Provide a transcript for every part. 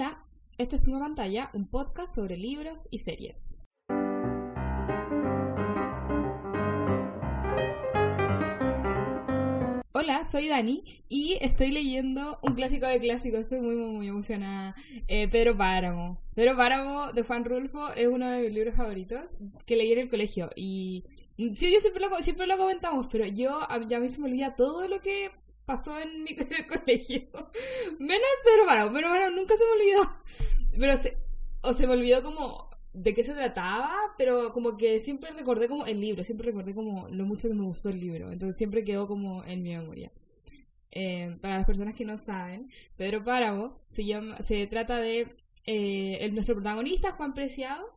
Hola, esto es Prima Pantalla, un podcast sobre libros y series. Hola, soy Dani y estoy leyendo un clásico de clásicos. Estoy muy, muy, muy emocionada. Eh, Pedro Páramo. Pedro Páramo de Juan Rulfo es uno de mis libros favoritos que leí en el colegio. Y sí, yo siempre lo, siempre lo comentamos, pero yo ya a mí se me olvida todo lo que pasó en mi colegio. Menos Pedro Páramo. Pedro Páramo nunca se me olvidó. Pero se, o se me olvidó como de qué se trataba, pero como que siempre recordé como el libro, siempre recordé como lo mucho que me gustó el libro, entonces siempre quedó como en mi memoria. Eh, para las personas que no saben, Pedro Páramo se llama, se trata de eh, el, nuestro protagonista Juan Preciado,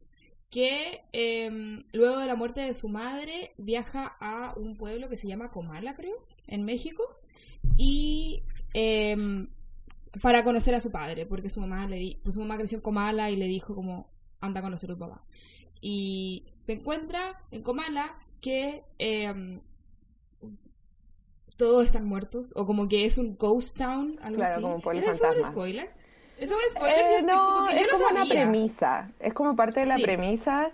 que eh, luego de la muerte de su madre viaja a un pueblo que se llama Comala, creo, en México, y em, para conocer a su padre, porque su mamá le di, pues su mamá creció en Comala y le dijo como anda a conocer a tu papá. Y se encuentra en Comala que em, todos están muertos, o como que es un ghost town, algo Claro, así. como un pueblo ¿Es eso un fantasma. spoiler? ¿Es un spoiler? Eh, no, que yo es como una premisa. Es como parte de la Sí. premisa.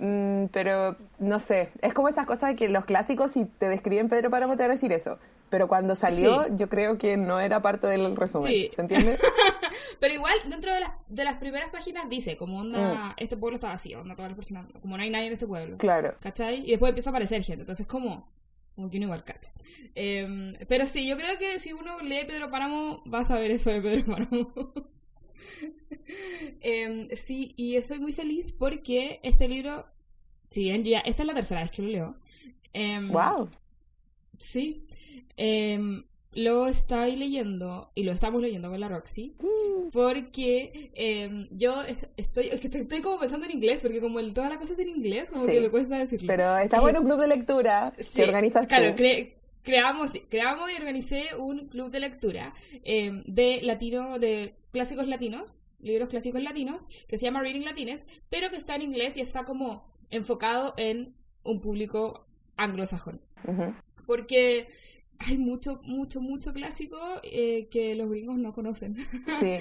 mm, pero no sé, es como esas cosas que los clásicos, si te describen Pedro Páramo, te van a decir eso. Pero cuando salió, Sí. yo creo que no era parte del resumen. Sí. ¿Se entiende? Pero igual, dentro de las, de las primeras páginas dice, como onda, Mm. este pueblo está vacío, onda todas las personas, como no hay nadie en este pueblo. claro. ¿Cachai? Y después empieza a aparecer gente. Entonces, como, como que uno igual cacha. Em, pero sí, yo creo que si uno lee Pedro Páramo, va a saber eso de Pedro Páramo. Em, sí, y estoy muy feliz porque este libro, si bien ya, esta es la tercera vez que lo leo. em, Wow. Sí. Em, lo estoy leyendo y lo estamos leyendo con la Roxy porque em, yo es- estoy, es estoy, estoy como pensando en inglés porque como el, todas las cosas en inglés como Sí. que me cuesta decirlo. Pero está bueno un club de lectura Sí, que organizas Claro, tú. cre- creamos, creamos y organicé un club de lectura em, de latino, de clásicos latinos, libros clásicos latinos, que se llama Reading Latines, pero que está en inglés y está como enfocado en un público anglosajón porque hay mucho, mucho, mucho clásico eh, que los gringos no conocen. Sí.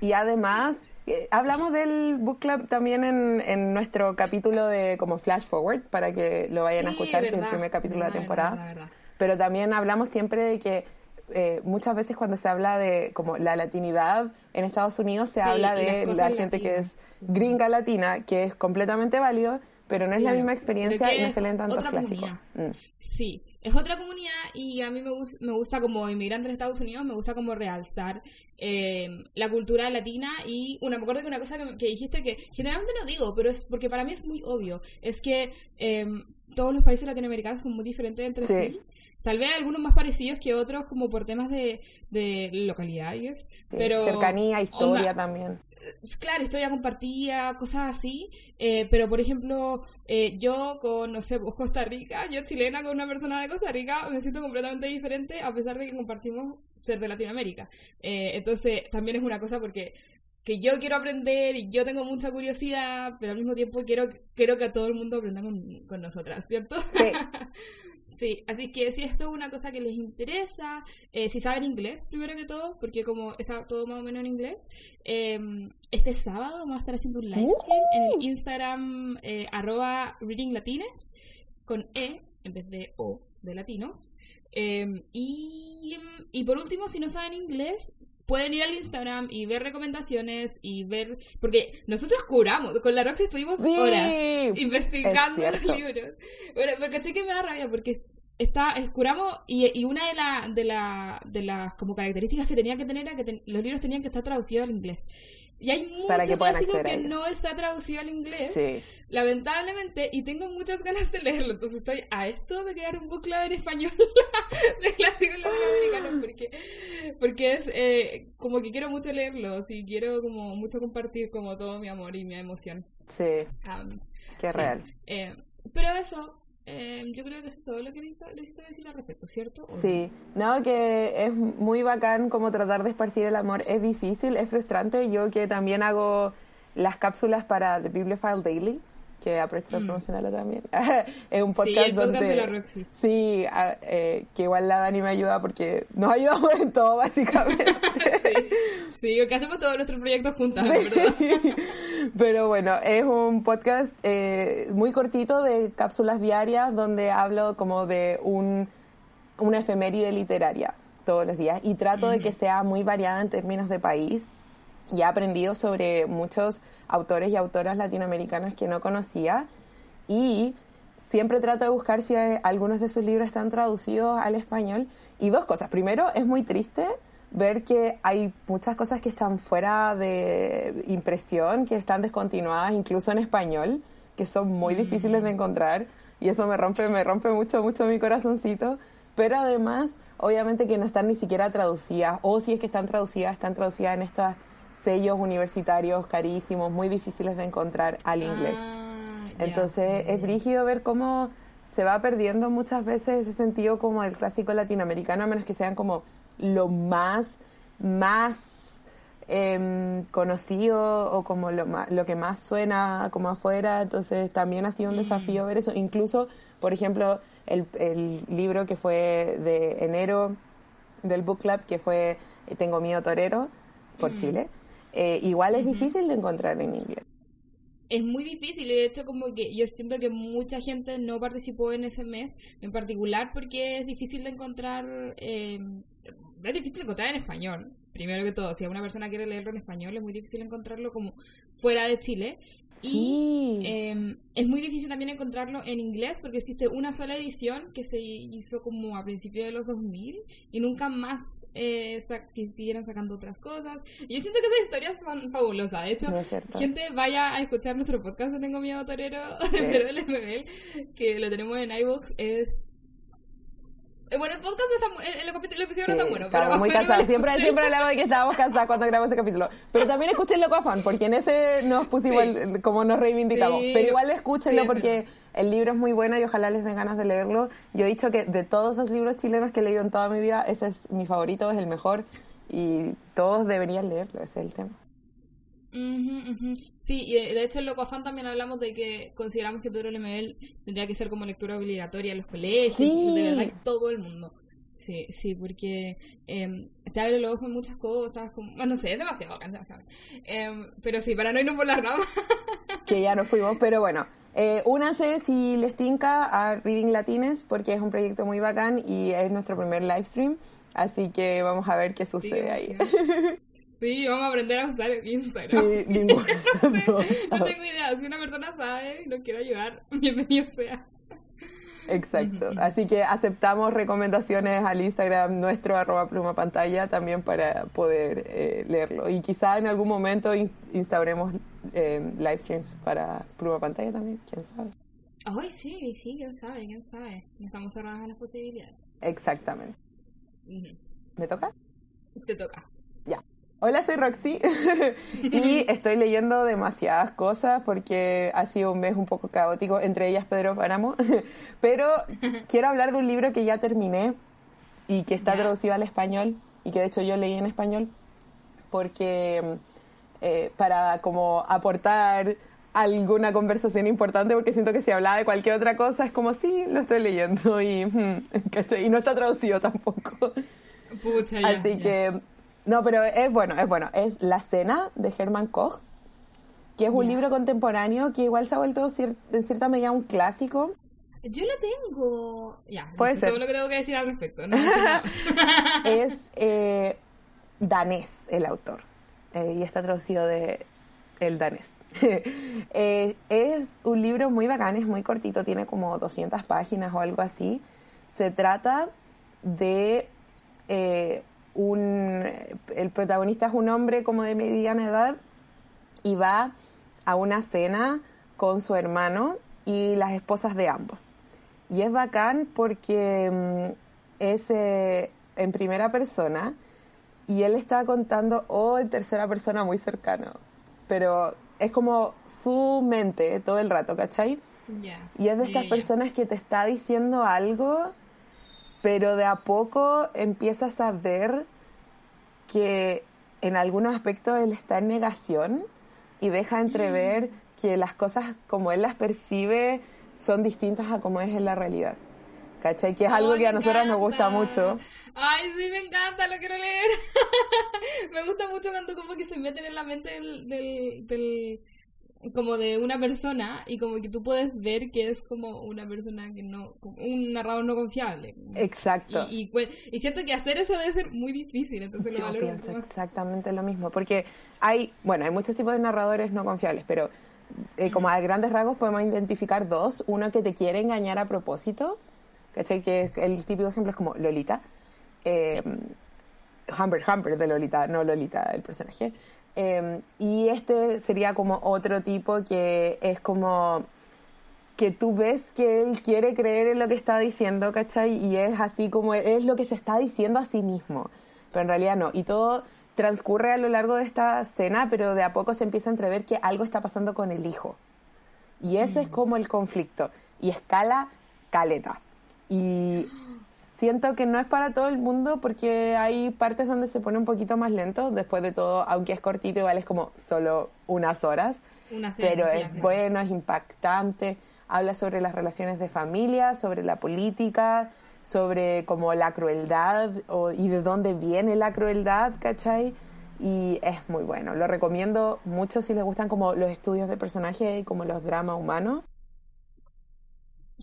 Y además, eh, hablamos del book club también en, en nuestro capítulo de como flash forward para que lo vayan a escuchar, que es el primer capítulo de la temporada. verdad, verdad. Pero también hablamos siempre de que eh, muchas veces cuando se habla de como la latinidad en Estados Unidos se Sí, habla de la gente que es gringa latina, que es completamente válido, pero no es la misma experiencia y no se leen tantos clásicos. Mm. Sí, es otra comunidad y a mí me, gus- me gusta como inmigrante de Estados Unidos, me gusta como realzar eh, la cultura latina y una, me acuerdo que una cosa que, que dijiste que generalmente no digo, pero es porque para mí es muy obvio, es que eh, todos los países latinoamericanos son muy diferentes entre Sí. sí. Tal vez algunos más parecidos que otros como por temas de, de localidades, Sí, pero... Cercanía, historia onda, también. claro, historia compartida, cosas así, eh, pero por ejemplo, eh, yo con, no sé, vos Costa Rica, yo chilena con una persona de Costa Rica, me siento completamente diferente a pesar de que compartimos ser de Latinoamérica. Eh, entonces, también es una cosa porque que yo quiero aprender y yo tengo mucha curiosidad, pero al mismo tiempo quiero, quiero que todo el mundo aprenda con, con nosotras, ¿cierto? Sí. Sí, así que si esto es una cosa que les interesa, eh, si saben inglés, primero que todo, porque como está todo más o menos en inglés, eh, este sábado vamos a estar haciendo un live stream en el Instagram eh, arroba readinglatines con E en vez de O de latinos. Eh, y, y por último, si no saben inglés, pueden ir al Instagram y ver recomendaciones y ver, porque nosotros curamos, con la Roxy estuvimos Sí. horas investigando Es los libros. Bueno, pero caché que me da rabia porque está, es- curamos y, y una de, la, de, la, de las como características que tenía que tener era que ten- los libros tenían que estar traducidos al inglés. Y hay mucho clásico que no está traducido al inglés, Sí. lamentablemente, y tengo muchas ganas de leerlo. Entonces estoy a esto de crear un book club en español de clásicos latinoamericanos porque, porque es eh, como que quiero mucho leerlos y quiero como mucho compartir como todo mi amor y mi emoción. Sí, Am, qué Sí. real. eh, pero eso, eh, yo creo que eso es todo lo que necesito, decir al respecto, ¿cierto? Sí, no, que es muy bacán como tratar de esparcir el amor. Es difícil, es frustrante. Yo que también hago las cápsulas para The Bibliophile Daily, que aprovecho de Mm. promocionarlo también. es un podcast, Sí, el podcast donde... de la Roxy. Sí, a- eh, que igual la Dani me ayuda porque nos ayudamos en todo, básicamente. Sí, sí, que hacemos todos nuestros proyectos juntas, ¿verdad? Pero bueno, es un podcast eh, muy cortito de cápsulas diarias donde hablo como de un, una efeméride literaria todos los días y trato de que sea muy variada en términos de país. Y he aprendido sobre muchos autores y autoras latinoamericanos que no conocía y siempre trato de buscar si hay- algunos de sus libros están traducidos al español. Y dos cosas. Primero, es muy triste ver que hay muchas cosas que están fuera de impresión, que están descontinuadas incluso en español, que son muy difíciles de encontrar. Y eso me rompe, me rompe mucho, mucho mi corazoncito. Pero además, obviamente que no están ni siquiera traducidas. O si es que están traducidas, están traducidas en estos sellos universitarios carísimos, muy difíciles de encontrar al inglés. Ah. Entonces es brígido ver cómo se va perdiendo muchas veces ese sentido como del clásico latinoamericano, a menos que sean como lo más, más em, conocido o como lo, lo que más suena como afuera. Entonces también ha sido un desafío ver eso. Incluso, por ejemplo, el, el libro que fue de enero del Book Club, que fue eh, Tengo miedo torero, por Chile, eh, igual es difícil de encontrar en inglés. es muy difícil y de hecho como que yo siento que mucha gente no participó en ese mes en particular porque es difícil de encontrar eh, es difícil de encontrar en español primero que todo si una persona quiere leerlo en español es muy difícil encontrarlo como fuera de Chile y Sí. eh, es muy difícil también encontrarlo en inglés porque existe una sola edición que se hizo como a principios de los 2000 y nunca más eh, sa- que siguieron sacando otras cosas. Y yo siento que esas historias son fabulosas. De hecho, No gente vaya a escuchar nuestro podcast de Tengo Miedo Torero, pero el MBL, que lo tenemos en iVoox, es... eh, Bueno, el podcast está el, el, el episodio no Sí, está bueno, pero... muy cansados. Siempre, siempre hablamos de que estábamos cansados cuando grabamos ese capítulo. Pero también escuchen Loco Afán, porque en ese nos pusimos Sí. el- como nos reivindicamos. Sí. Pero igual escúchenlo es porque el libro es muy bueno y ojalá les den ganas de leerlo. Yo he dicho que de todos los libros chilenos que he leído en toda mi vida, ese es mi favorito, es el mejor. Y todos deberían leerlo, ese es el tema. Sí, y de de hecho en Loco Afán también hablamos de que consideramos que Pedro Lemebel tendría que ser como lectura obligatoria en los colegios, Sí. de verdad todo el mundo. Sí, sí, porque eh, te abre los ojos en muchas cosas, como, bueno, no sé, es demasiado, es demasiado. Em, pero sí, para no irnos por las ramas. que ya nos fuimos, pero bueno. Eh, únanse si les tinca a Reading Latines porque es un proyecto muy bacán y es nuestro primer live stream, así que vamos a ver qué sucede Sí, ahí. sí. Sí, vamos a aprender a usar Instagram. Sí, dos No tengo idea, si una persona sabe y nos quiere ayudar, bienvenido sea. Exacto. Así que aceptamos recomendaciones al Instagram nuestro arroba pluma pantalla también para poder eh, leerlo. Y quizá en algún momento in- instauremos eh, live streams para pluma pantalla también, quién sabe. Ay, sí, sí, quién sabe, quién sabe. Estamos cerradas a las posibilidades. Exactamente. ¿Me toca? Te toca. Hola, soy Roxy y estoy leyendo demasiadas cosas porque ha sido un mes un poco caótico, entre ellas Pedro Páramo, pero quiero hablar de un libro que ya terminé y que está Ya. traducido al español y que de hecho yo leí en español porque eh, para como aportar alguna conversación importante porque siento que si hablaba de cualquier otra cosa es como sí, lo estoy leyendo y, y no está traducido tampoco. Pucha, ya, Así ya. que, no, pero es bueno, es bueno. Es La Cena de Hermann Koch, que es un libro contemporáneo que igual se ha vuelto cier- en cierta medida un clásico. Yo lo tengo. Ya, Puede ser. todo lo que tengo que decir al respecto. No, es eh, danés el autor eh, y está traducido de el danés. Eh, es un libro muy bacán, es muy cortito, tiene como 200 páginas o algo así. Se trata de un... El protagonista es un hombre como de mediana edad y va a una cena con su hermano y las esposas de ambos. Y es bacán porque mm, es eh, en primera persona y él está contando o en tercera persona muy cercano, pero es como su mente todo el rato, ¿cachai? Ya. Y es de estas ya. personas que te está diciendo algo, pero de a poco empiezas a ver que en algunos aspectos él está en negación y deja entrever que las cosas como él las percibe son distintas a como es en la realidad. ¿Cachai? Que es algo que a me nosotras nos gusta mucho. Ay, sí, me encanta, lo quiero leer. me gusta mucho cuando como que se meten en la mente del, del, del- como de una persona y como que tú puedes ver que es como una persona que no, un narrador no confiable. Exacto. Y, y, y siento que hacer eso debe ser muy difícil, entonces lo Yo valoro pienso más. exactamente lo mismo, porque hay, bueno, hay muchos tipos de narradores no confiables, pero eh, como a grandes rasgos podemos identificar dos. Uno que te quiere engañar a propósito, ¿cachai? Que el típico ejemplo es como Lolita. Eh, Humbert Humbert de Lolita, no Lolita, el personaje. Eh, y este sería como otro tipo que es como que tú ves que él quiere creer en lo que está diciendo, ¿cachai? Y es así como es lo que se está diciendo a sí mismo, pero en realidad no. Y todo transcurre a lo largo de esta escena, pero de a poco se empieza a entrever que algo está pasando con el hijo. Y ese es como el conflicto. Y escala caleta. Y siento que no es para todo el mundo porque hay partes donde se pone un poquito más lento. Después de todo, aunque es cortito, igual es como solo unas horas. Una Pero es claro. bueno, es impactante. Habla sobre las relaciones de familia, sobre la política, sobre como la crueldad o, y de dónde viene la crueldad, ¿cachai? Y es muy bueno. Lo recomiendo mucho si les gustan como los estudios de personaje y como los dramas humanos.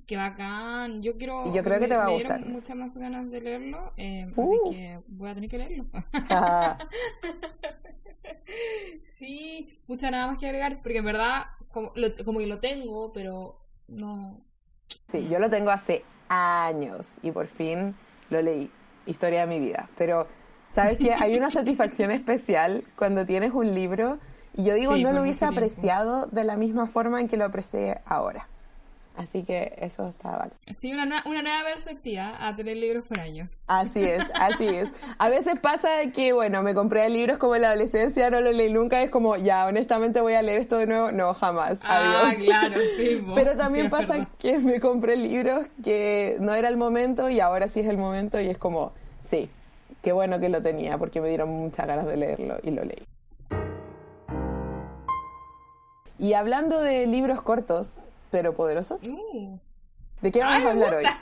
Qué bacán. Yo quiero. Y yo creo que te va a gustar. muchas más ganas de leerlo, eh, Uh. así que voy a tener que leerlo. Ah, sí, mucha nada más que agregar, porque en verdad, como, lo, como que lo tengo, pero no. sí, yo lo tengo hace años y por fin lo leí. Historia de mi vida. Pero, ¿sabes qué? Hay una satisfacción especial cuando tienes un libro y yo digo, Sí, no lo hubiese apreciado de la misma forma en que lo aprecié ahora. Así que eso está bacán. Sí, una, nue- una nueva perspectiva a tener libros por años. Así es, así es. A veces pasa que, bueno, me compré libros como en la adolescencia, no lo leí nunca, es como, ya, honestamente voy a leer esto de nuevo. No, jamás. Ah, Adiós. claro, sí. Pero también Sí, pasa que me compré libros que no era el momento y ahora sí es el momento y es como, sí, qué bueno que lo tenía porque me dieron muchas ganas de leerlo y lo leí. Y hablando de libros cortos, pero poderosos, Uh. ¿de qué vamos Ay, a hablar hoy?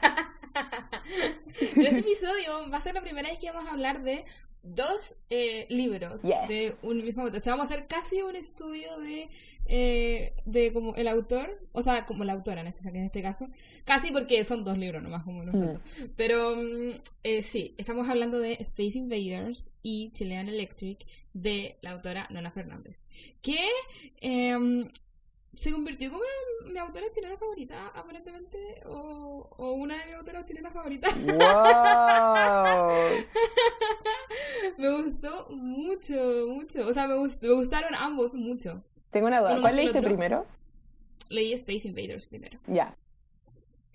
En este episodio va a ser la primera vez que vamos a hablar de dos eh, libros Yes. de un mismo autor. O sea, vamos a hacer casi un estudio de, eh, de como el autor, o sea, como la autora en este, en este caso. Casi porque son dos libros nomás, como nos Mm. Pero mm, eh, sí, estamos hablando de Space Invaders y Chilean Electric de la autora Nona Fernández. Que em, se convirtió como en mi autora chilena favorita, aparentemente, o, o una de mis autoras chilenas favoritas. ¡Wow! me gustó mucho, mucho. O sea, me, gust- me gustaron ambos mucho. Tengo una duda. Uno ¿Cuál leíste otro. primero? Leí Space Invaders primero. Ya.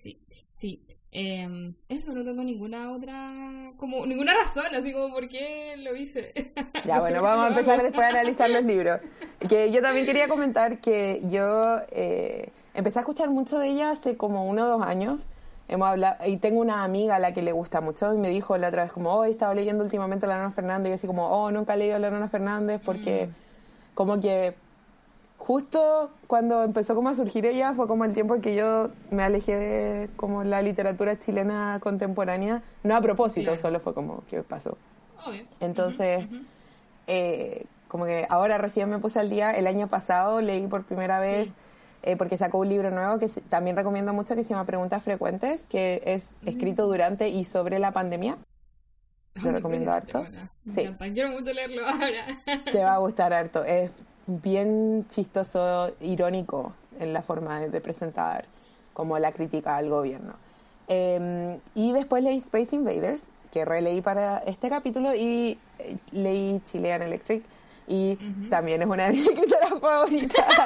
Sí, sí. Em, eso, no tengo ninguna otra, como, ninguna razón, así como por qué lo hice. Ya, No bueno, vamos a empezar después a analizar los libros. Que yo también quería comentar que yo eh, empecé a escuchar mucho de ella hace como uno o dos años. Hemos hablado, y tengo una amiga a la que le gusta mucho y me dijo la otra vez como, oh, he estado leyendo últimamente a la Nona Fernández y así como, oh, nunca he leído a la Nona Fernández porque como que justo cuando empezó como a surgir ella fue como el tiempo en que yo me alejé de como la literatura chilena contemporánea, no a propósito, Claro. solo fue como que pasó. Obvio. Entonces, eh, como que ahora recién me puse al día. El año pasado leí por primera vez, eh, porque sacó un libro nuevo que también recomiendo mucho, que se llama Preguntas Frecuentes, que es escrito durante y sobre la pandemia. Lo recomiendo harto. Sí. Quiero mucho leerlo ahora. Te va a gustar harto. Es bien chistoso, irónico en la forma de, presentar como la crítica al gobierno. Eh, y después leí Space Invaders, que releí para este capítulo, y eh, leí Chilean Electric. Y también es una de mis escritoras favoritas.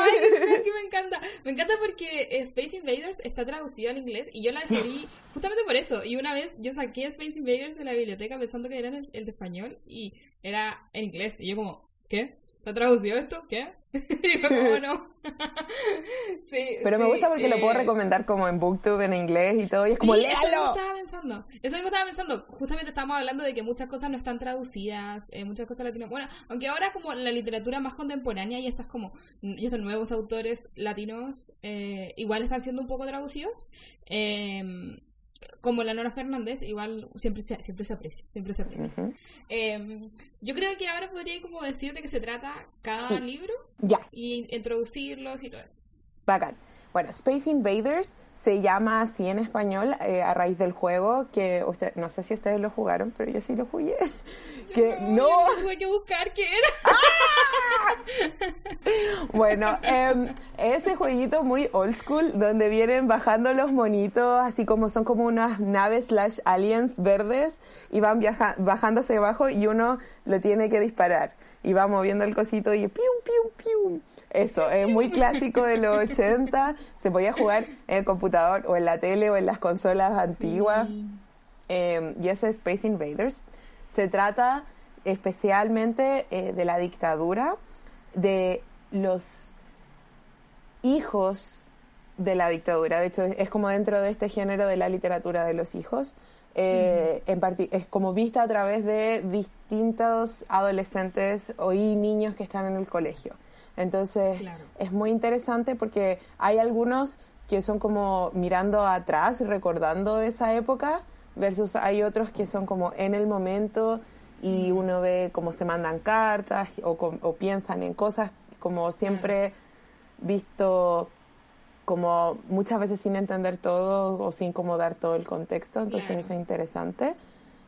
Ay, verdad que me encanta. Me encanta porque Space Invaders está traducido al inglés y yo la descubrí justamente por eso. Y una vez yo saqué Space Invaders de la biblioteca pensando que era el, el de español y era en inglés. Y yo como, ¿qué? ¿Está traducido esto? ¿Qué? ¿cómo no? sí, Pero me gusta porque lo puedo eh, recomendar como en Booktube en inglés y todo, y es como, ¡léalo! Eso mismo estaba pensando. Eso mismo estaba pensando. Justamente estábamos hablando de que muchas cosas no están traducidas, eh, muchas cosas latinas. Bueno, aunque ahora como la literatura más contemporánea y estas como, y estos nuevos autores latinos eh, igual están siendo un poco traducidos. Eh, como la Nora Fernández, igual siempre se, siempre se aprecia, siempre se aprecia. Em, yo creo que ahora podría como decir de qué se trata cada libro ya. y introducirlos y todo eso. Bacán. Bueno, Space Invaders se llama así en español eh, a raíz del juego que usted, no sé si ustedes lo jugaron, pero yo sí lo jugué. que no, tuve que buscar qué era. ¡Ah! bueno, eh, ese jueguito muy old school donde vienen bajando los monitos, así como son como unas naves slash aliens verdes y van viaja bajando hacia abajo y uno lo tiene que disparar y va moviendo el cosito y pium, pium, Eso, es muy clásico de los 80. Se podía jugar en el computador o en la tele o en las consolas antiguas. Em, y ese Space Invaders. Se trata especialmente eh, de la dictadura, de los hijos de la dictadura. De hecho, es como dentro de este género de la literatura de los hijos. Eh, en es como vista a través de distintos adolescentes o y niños que están en el colegio. Entonces es muy interesante porque hay algunos que son como mirando atrás, recordando esa época, versus hay otros que son como en el momento y uno ve cómo se mandan cartas o, piensan en cosas como siempre visto como muchas veces sin entender todo o sin como dar todo el contexto, entonces eso es interesante.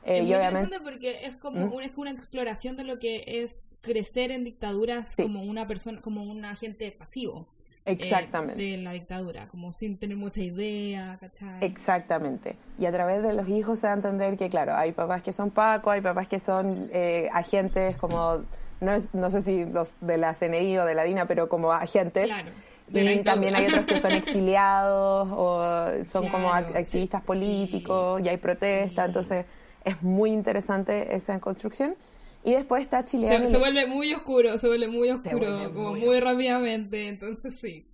Eh, es muy interesante porque es como ¿Mm? una, es una exploración de lo que es crecer en dictaduras como una persona, como un agente pasivo. Eh, Exactamente. de la dictadura, como sin tener mucha idea, ¿cachai? Exactamente. Y a través de los hijos se da a entender que, claro, hay papás que son Paco, hay papás que son eh, agentes como, no, no sé si los de la CNI o de la DINA, pero como agentes. Claro. Y también hay otros que son exiliados o son como activistas políticos y hay protesta, entonces es muy interesante esa construcción. Y después está Chileano. Se, vuelve muy oscuro, se vuelve muy oscuro, como muy, rápidamente. Entonces sí,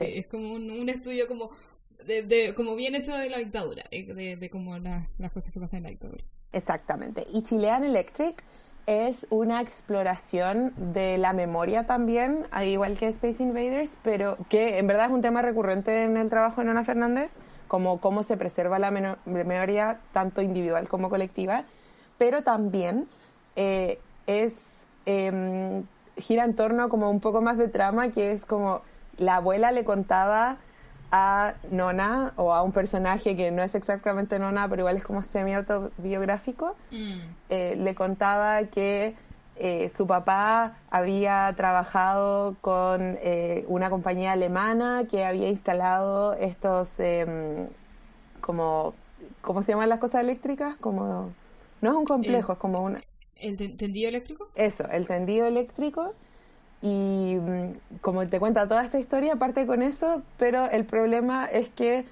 es como un, estudio como de, como bien hecho de la dictadura, eh, de, de como las cosas que pasan en la dictadura. Exactamente. Y Chilean Electric es una exploración de la memoria también, al igual que Space Invaders, pero que en verdad es un tema recurrente en el trabajo de Nona Fernández, como cómo se preserva la memoria tanto individual como colectiva, pero también eh, es em, gira en torno como un poco más de trama, que es como la abuela le contaba a Nona o a un personaje que no es exactamente Nona, pero igual es como semi-autobiográfico, mm. eh, le contaba que eh, su papá había trabajado con una compañía alemana que había instalado estos em, como ¿cómo se llaman las cosas eléctricas? Como no es un complejo, es como una ¿El tendido eléctrico? Eso, el tendido eléctrico. Y mm, como te cuenta toda esta historia, parte con eso, pero el problema es que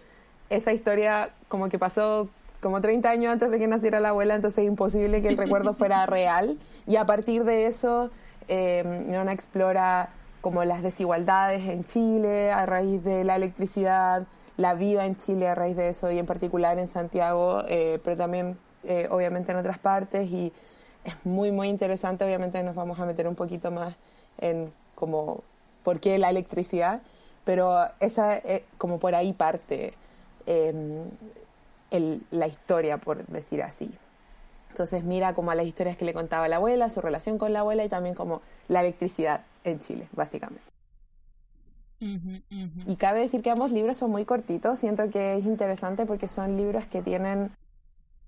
esa historia como que pasó como 30 años antes de que naciera la abuela, entonces es imposible que el recuerdo fuera real. Y a partir de eso, eh, Nona explora como las desigualdades en Chile a raíz de la electricidad, la vida en Chile a raíz de eso, y en particular en Santiago, eh, pero también eh, obviamente en otras partes. Y es muy, muy interesante. Obviamente nos vamos a meter un poquito más en como por qué la electricidad, pero esa eh, como por ahí parte em, la historia, por decir así. Entonces mira como a las historias que le contaba la abuela, su relación con la abuela y también como la electricidad en Chile, básicamente. Y cabe decir que ambos libros son muy cortitos, siento que es interesante porque son libros que tienen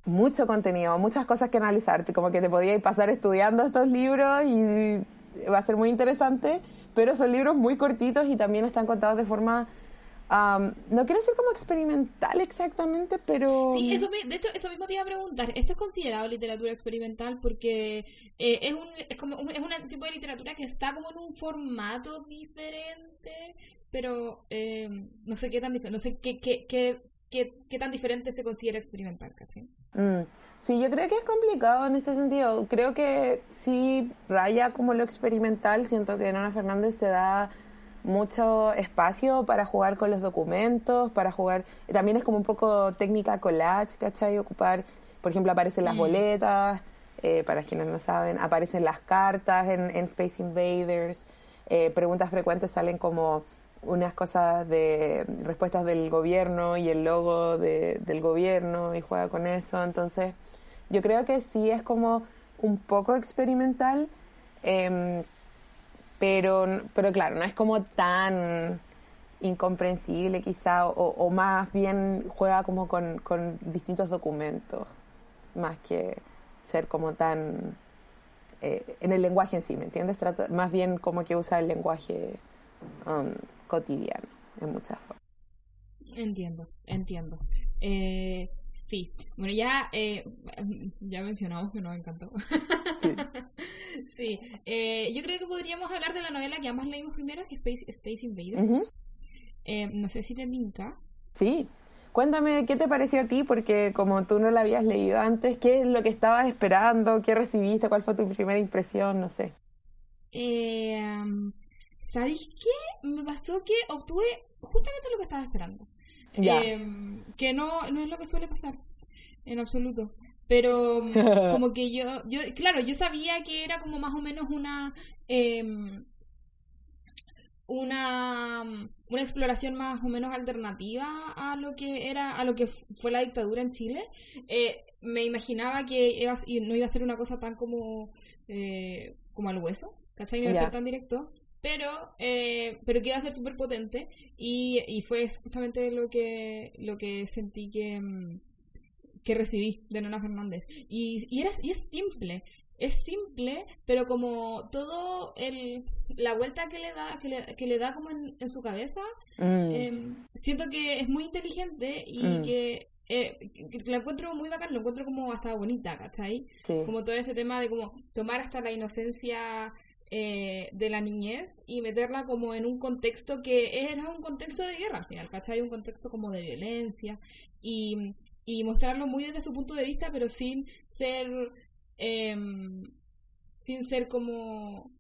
mucho contenido, muchas cosas que analizar, como que te podías pasar estudiando estos libros y va a ser muy interesante, pero son libros muy cortitos y también están contados de forma no quiero decir como experimental exactamente, pero... Sí, eso, de hecho, eso mismo te iba a preguntar. ¿Esto es considerado literatura experimental? Porque eh, es, un, es, como un, es un tipo de literatura que está como en un formato diferente, pero eh, no sé qué tan diferente, no sé qué, qué, qué qué, qué tan diferente se considera experimental, ¿cachai? Mm. Sí, yo creo que es complicado en este sentido. Creo que sí raya como lo experimental. Siento que Nona Fernández se da mucho espacio para jugar con los documentos, para jugar... También es como un poco técnica collage, ¿cachai? Ocupar, por ejemplo, aparecen las Mm. boletas, eh, para quienes no saben, aparecen las cartas en, en Space Invaders, eh, preguntas frecuentes salen como unas cosas de respuestas del gobierno y el logo de- del gobierno y juega con eso. Entonces, yo creo que sí es como un poco experimental, em, pero, pero claro, no es como tan incomprensible quizá, o, más bien juega como con, con distintos documentos, más que ser como tan eh, en el lenguaje en sí, ¿me entiendes? Trata, más bien como que usa el lenguaje um, cotidiano en muchas formas. Entiendo, entiendo. Eh, sí, bueno, ya, eh, ya mencionamos que nos encantó. Sí, eh, yo creo que podríamos hablar de la novela que ambas leímos primero, que es Space, Space Invaders. Eh, no sé si te linka. Sí. Cuéntame, ¿qué te pareció a ti? Porque como tú no la habías leído antes, ¿qué es lo que estabas esperando? ¿Qué recibiste? ¿Cuál fue tu primera impresión? No sé. Eh, ¿Sabéis qué? Me pasó que obtuve justamente lo que estaba esperando. Eh, que no, no es lo que suele pasar, en absoluto. Pero como que yo, yo, claro, yo sabía que era como más o menos una, em, una, una exploración más o menos alternativa a lo que era, a lo que fue la dictadura en Chile. Eh, me imaginaba que iba, no iba a ser una cosa tan como, eh, como al hueso, ¿cachai? No iba a ser tan directo. Pero, eh, pero que iba a ser súper potente y, y fue justamente lo que, lo que sentí que, mm, que recibí de Nona Fernández. Y, y, era, y es simple, es simple, pero como todo el, la vuelta que le da, que le, que le da como en, en su cabeza, Mm, eh, siento que es muy inteligente y Mm. que, eh, la encuentro muy bacán, lo encuentro como hasta bonita, ¿cachai? sí. Como todo ese tema de como tomar hasta la inocencia eh, de la niñez y meterla como en un contexto que era un contexto de guerra al final, ¿cachai? Un contexto como de violencia y, y mostrarlo muy desde su punto de vista, pero sin ser, em, sin ser como,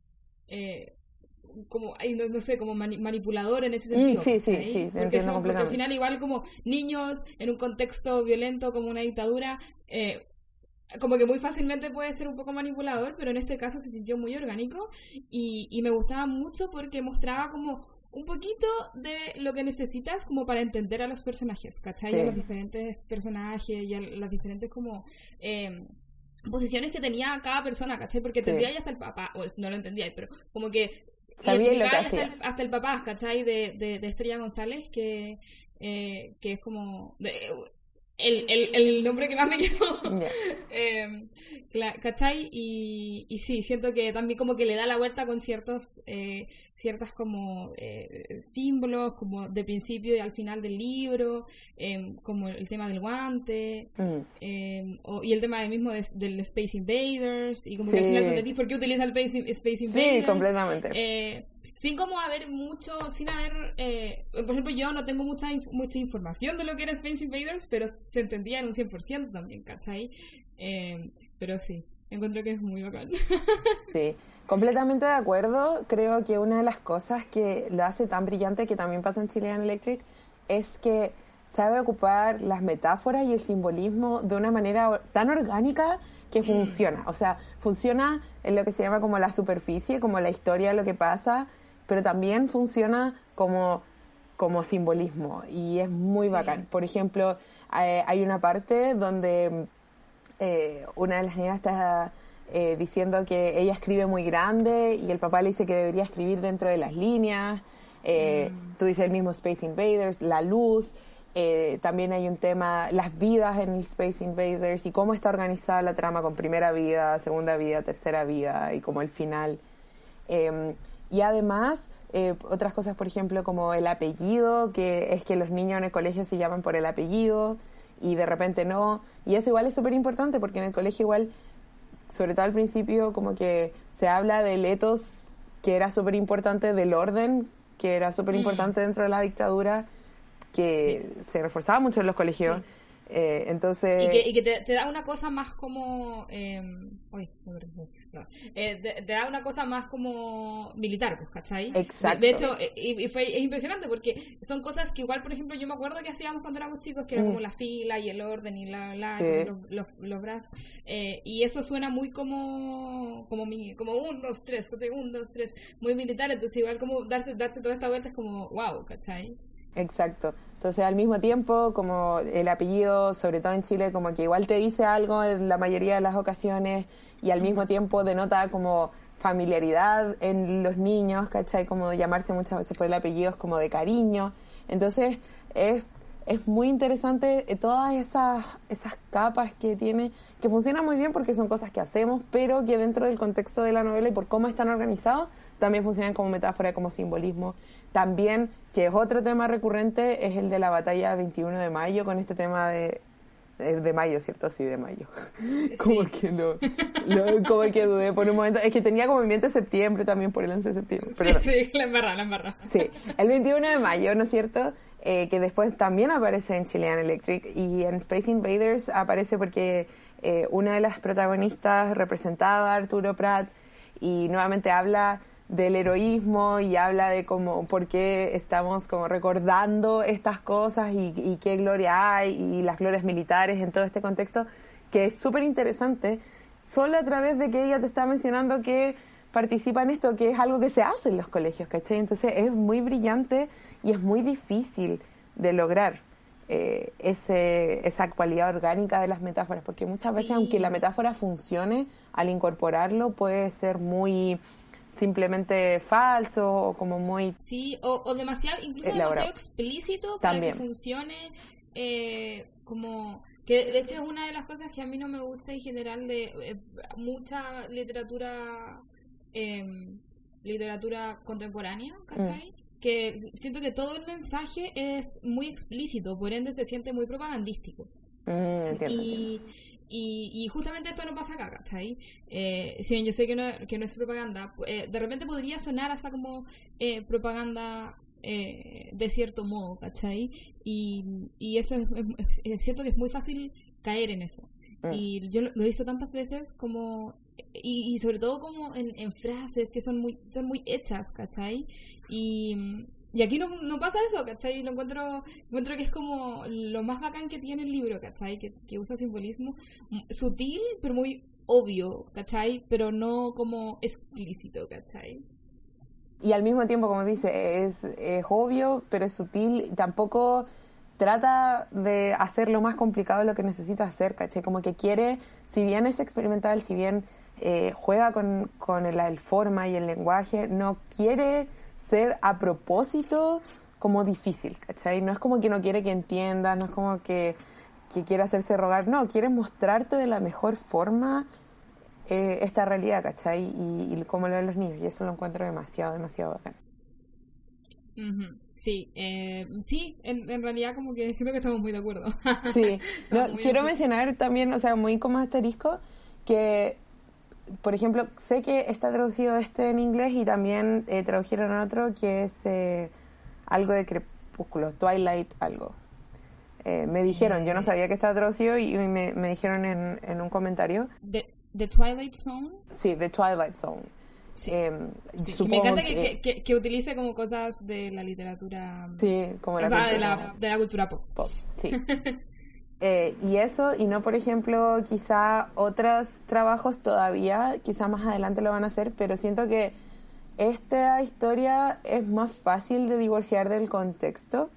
eh, como, no, no sé, como mani- manipulador en ese Mm, sentido. sí, sí, sí, te Porque son- porque al final igual como niños en un contexto violento como una dictadura, eh, como que muy fácilmente puede ser un poco manipulador, pero en este caso se sintió muy orgánico y, y me gustaba mucho porque mostraba como un poquito de lo que necesitas como para entender a los personajes, ¿cachai? Sí. A los diferentes personajes y a las diferentes como... eh, posiciones que tenía cada persona, ¿cachai? Porque Sí. entendía ya hasta el papá, o no lo entendía, pero como que Sabía lo que hasta el, hasta el papá, ¿cachai? De, de, de Estrella González, que, eh, que es como... de- el, el, el nombre que más me quedó. Eh, cla- ¿Cachai? Y, y sí, siento que también como que le da la vuelta con ciertos, eh, ciertas como eh, símbolos, como de principio y al final del libro, eh, como el tema del guante, Mm, eh, o- y el tema del mismo de- del Space Invaders, y como que al Sí. final entendís por qué utiliza el Space, Space Invaders. Sí, completamente. Eh, sin como haber mucho, sin haber, eh, por ejemplo, yo no tengo mucha mucha información de lo que era Space Invaders, pero se entendía en un 100% también, ¿cachai? Eh, pero sí, encuentro que es muy bacán. Sí, completamente de acuerdo. Creo que una de las cosas que lo hace tan brillante, que también pasa en Chilean Electric, es que sabe ocupar las metáforas y el simbolismo de una manera tan orgánica que funciona. O sea, funciona en lo que se llama como la superficie, como la historia de lo que pasa, pero también funciona como, como simbolismo y es muy Sí. bacán. Por ejemplo, eh, hay una parte donde eh, una de las niñas está eh, diciendo que ella escribe muy grande y el papá le dice que debería escribir dentro de las líneas. Eh, Tú dices el mismo Space Invaders, la luz. eh, también hay un tema, las vidas en el Space Invaders y cómo está organizada la trama con primera vida, segunda vida, tercera vida y como el final. Eh, y además, eh, otras cosas, por ejemplo, como el apellido, que es que los niños en el colegio se llaman por el apellido y de repente no. Y eso igual es súper importante porque en el colegio igual, sobre todo al principio, como que se habla del etos que era súper importante, del orden que era súper importante dentro de la dictadura, que se reforzaba mucho en los colegios. Eh, entonces... Y que, y que te, te, da una cosa más como... Eh, uy, no, eh, te, te, da una cosa más como militar, pues, ¿cachai? Exacto. De, de hecho, eh, y, y, fue es impresionante porque son cosas que igual, por ejemplo, yo me acuerdo que hacíamos cuando éramos chicos, que era como Mm. la fila y el orden y la, la Sí. los, los, los brazos. Eh, y eso suena muy como como mi, como un, dos, tres, un, dos, tres, muy militar. Entonces igual como darse, darse toda esta vuelta es como, wow, ¿cachai? Exacto. Entonces, al mismo tiempo, como el apellido, sobre todo en Chile, como que igual te dice algo en la mayoría de las ocasiones y al mismo tiempo denota como familiaridad en los niños, ¿cachai? Como llamarse muchas veces por el apellido es como de cariño. Entonces, es, es muy interesante eh, todas esas, esas capas que tiene, que funcionan muy bien porque son cosas que hacemos, pero que dentro del contexto de la novela y por cómo están organizados, también funcionan como metáfora, como simbolismo. También, que es otro tema recurrente, es el de la batalla 21 de mayo, con este tema de... Es de mayo, ¿cierto? Sí, de mayo. como que lo, lo- Como que dudé por un momento. Es que tenía como en mente septiembre también por el 11 de septiembre. Pero no. sí, sí, la embarra, la embarra. Sí, el 21 de mayo, ¿no es cierto? Eh, que después también aparece en Chilean Electric y en Space Invaders aparece porque eh, una de las protagonistas representaba a Arturo Prat y nuevamente habla del heroísmo y habla de cómo, por qué estamos como recordando estas cosas y, y qué gloria hay y las glorias militares en todo este contexto, que es súper interesante, solo a través de que ella te está mencionando que participa en esto, que es algo que se hace en los colegios, ¿cachai? Entonces es muy brillante y es muy difícil de lograr eh, ese, esa cualidad orgánica de las metáforas, porque muchas veces, aunque la metáfora funcione, al incorporarlo puede ser muy simplemente falso o como muy... Sí, o, o demasiado, incluso Elaborado. demasiado explícito para También. que funcione eh, como... Que de hecho es una de las cosas que a mí no me gusta en general de eh, mucha literatura eh, literatura contemporánea, ¿cachai? Que siento que todo el mensaje es muy explícito, por ende se siente muy propagandístico. Mm, entiendo, entiendo. Y, y, justamente esto no pasa acá, ¿cachai? Eh, si bien yo sé que no, que no es propaganda, eh, de repente podría sonar hasta como eh, propaganda eh, de cierto modo, ¿cachai? Y, y eso es, es- es- siento que es muy fácil caer en eso. Mm. Y yo lo, lo he visto tantas veces como, y, y sobre todo como en, en frases que son muy, son muy hechas, ¿cachai? Y, y aquí no, no pasa eso, ¿cachai? Lo encuentro, encuentro que es como lo más bacán que tiene el libro, ¿cachai? Que, que usa simbolismo mm, sutil, pero muy obvio, ¿cachai? Pero no como explícito, ¿cachai? Y al mismo tiempo, como dice, es, es obvio, pero es sutil. Tampoco trata de hacer lo más complicado de lo que necesita hacer, ¿cachai? Como que quiere, si bien es experimental, si bien eh, juega con, con el, el forma y el lenguaje, no quiere ser a propósito como difícil, ¿cachai? No es como que no quiere que entiendas, no es como que, que quiere hacerse rogar, no, quiere mostrarte de la mejor forma eh, esta realidad, ¿cachai? Y, y cómo lo ven los niños, y eso lo encuentro demasiado, demasiado bacán. Sí, eh, sí, en, en realidad como que siento que estamos muy de acuerdo. Sí, no, quiero mencionar también, o sea, muy como asterisco, que, por ejemplo, sé que está traducido este en inglés y también eh, tradujeron otro que es eh, algo de crepúsculo, Twilight algo. Eh, me dijeron, yo no sabía que estaba traducido y me, me dijeron en, en un comentario, The, The Twilight Zone. sí, The Twilight Zone. Sí. Eh, Sí, me encanta que, que, que- que utilice como cosas de la literatura, Sí, como o la sea, de la, de la cultura pop. pop, sí. Eh, y eso, y no, por ejemplo, quizá otros trabajos todavía, quizá más adelante lo van a hacer, pero siento que esta historia es más fácil de divorciar del contexto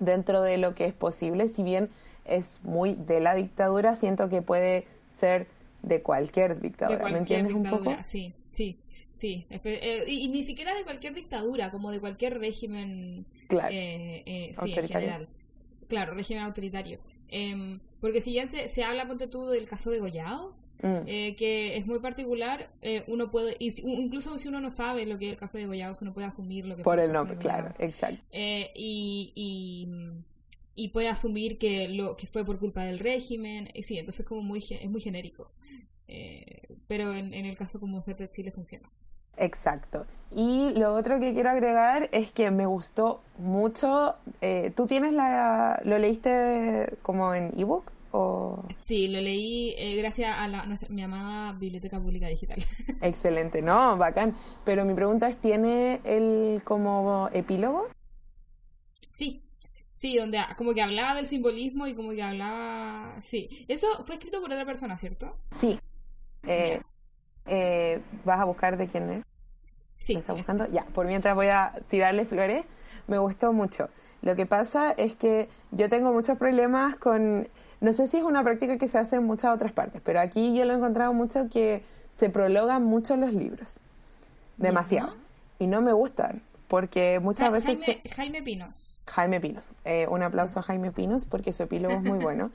dentro de lo que es posible, si bien es muy de la dictadura, siento que puede ser de cualquier dictadura, de ¿me entiendes un poco? sí, sí, sí. Eh, y, y ni siquiera de cualquier dictadura, como de cualquier régimen Claro. eh, eh, sí, en Autoritario. general. Claro, régimen autoritario. Em, porque si ya se, se habla, ponte tú, del caso de Gollados, Mm, eh, que es muy particular, eh, uno puede, y si- incluso si uno no sabe lo que es el caso de Gollados, uno puede asumir lo que por el nombre, claro, exacto. Eh, y, y, y puede asumir que lo que fue por culpa del régimen. Y sí, entonces como muy es muy genérico. Eh, pero en, en el caso como ser de Chile funciona. Exacto. Y lo otro que quiero agregar es que me gustó mucho. Eh, ¿Tú tienes la. ¿Lo leíste como en ebook? O... Sí, lo leí eh, gracias a la, nuestra, mi amada Biblioteca Pública Digital. Excelente, no, bacán. Pero mi pregunta es, ¿tiene el como epílogo? Sí, sí, donde como que hablaba del simbolismo y como que hablaba... Sí, eso fue escrito por otra persona, ¿cierto? Sí. Eh, eh, ¿Vas a buscar de quién es? Sí. ¿Me está buscando? Ya, por mientras voy a tirarle flores. Me gustó mucho. Lo que pasa es que yo tengo muchos problemas con... No sé si es una práctica que se hace en muchas otras partes, pero aquí yo lo he encontrado mucho que se prologan mucho los libros. Demasiado. Y no me gustan, porque muchas veces... Jaime, se- Jaime Pinos. Jaime Pinos. Eh, un aplauso a Jaime Pinos porque su epílogo es muy bueno.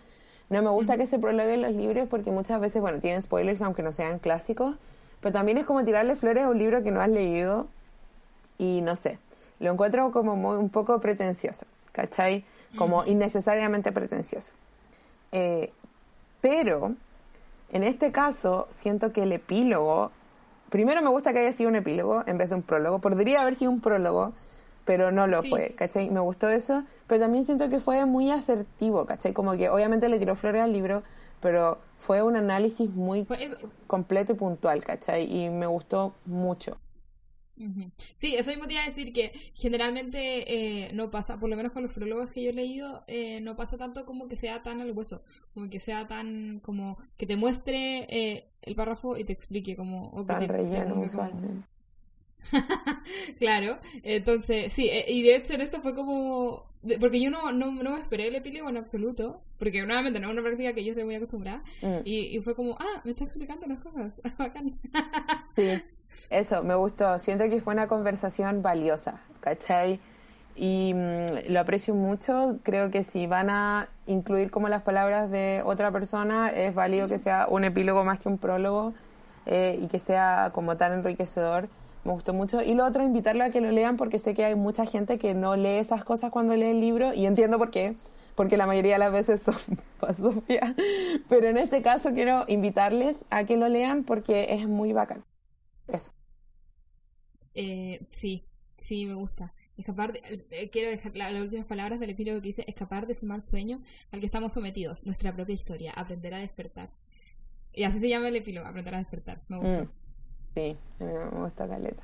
No me gusta que se prologuen los libros porque muchas veces, bueno, tienen spoilers aunque no sean clásicos, pero también es como tirarle flores a un libro que no has leído y no sé, lo encuentro como muy, un poco pretencioso, ¿cachai? Como innecesariamente pretencioso. Eh, pero, en este caso, siento que el epílogo, primero me gusta que haya sido un epílogo en vez de un prólogo, podría haber sido un prólogo, pero no lo Sí. fue, ¿cachai? Me gustó eso, pero también siento que fue muy asertivo, ¿cachai? Como que obviamente le tiró flores al libro, pero fue un análisis muy eh, completo y puntual, ¿cachai? Y me gustó mucho. Sí, eso mismo te iba a decir que generalmente eh, no pasa, por lo menos con los prólogos que yo he leído, eh, no pasa tanto como que sea tan al hueso, como que sea tan como que te muestre eh, el párrafo y te explique como... o Tan te relleno como- usualmente. Claro, entonces, sí, eh, y de hecho en esto fue como... Porque yo no, no, no me esperé el epílogo en absoluto, porque nuevamente no es una práctica que yo estoy muy acostumbrada, Mm. y, y fue como, ah, me está explicando las cosas, bacán. Sí, eso, me gustó. Siento que fue una conversación valiosa, ¿cachai? Y mm, lo aprecio mucho. Creo que si van a incluir como las palabras de otra persona, es válido que sea un epílogo más que un prólogo eh, y que sea como tan enriquecedor. Me gustó mucho. Y lo otro, invitarle a que lo lean porque sé que hay mucha gente que no lee esas cosas cuando lee el libro y entiendo por qué. Porque la mayoría de las veces son Sofía. Pero en este caso quiero invitarles a que lo lean porque es muy bacán. Eso. Eh, sí, sí, me gusta. Escapar de- eh, quiero dejar la- las últimas palabras del epílogo que dice escapar de ese mal sueño al que estamos sometidos, nuestra propia historia, aprender a despertar. Y así se llama el epílogo, aprender a despertar. Me gusta. Mm, Sí, a mí me gusta Caleta.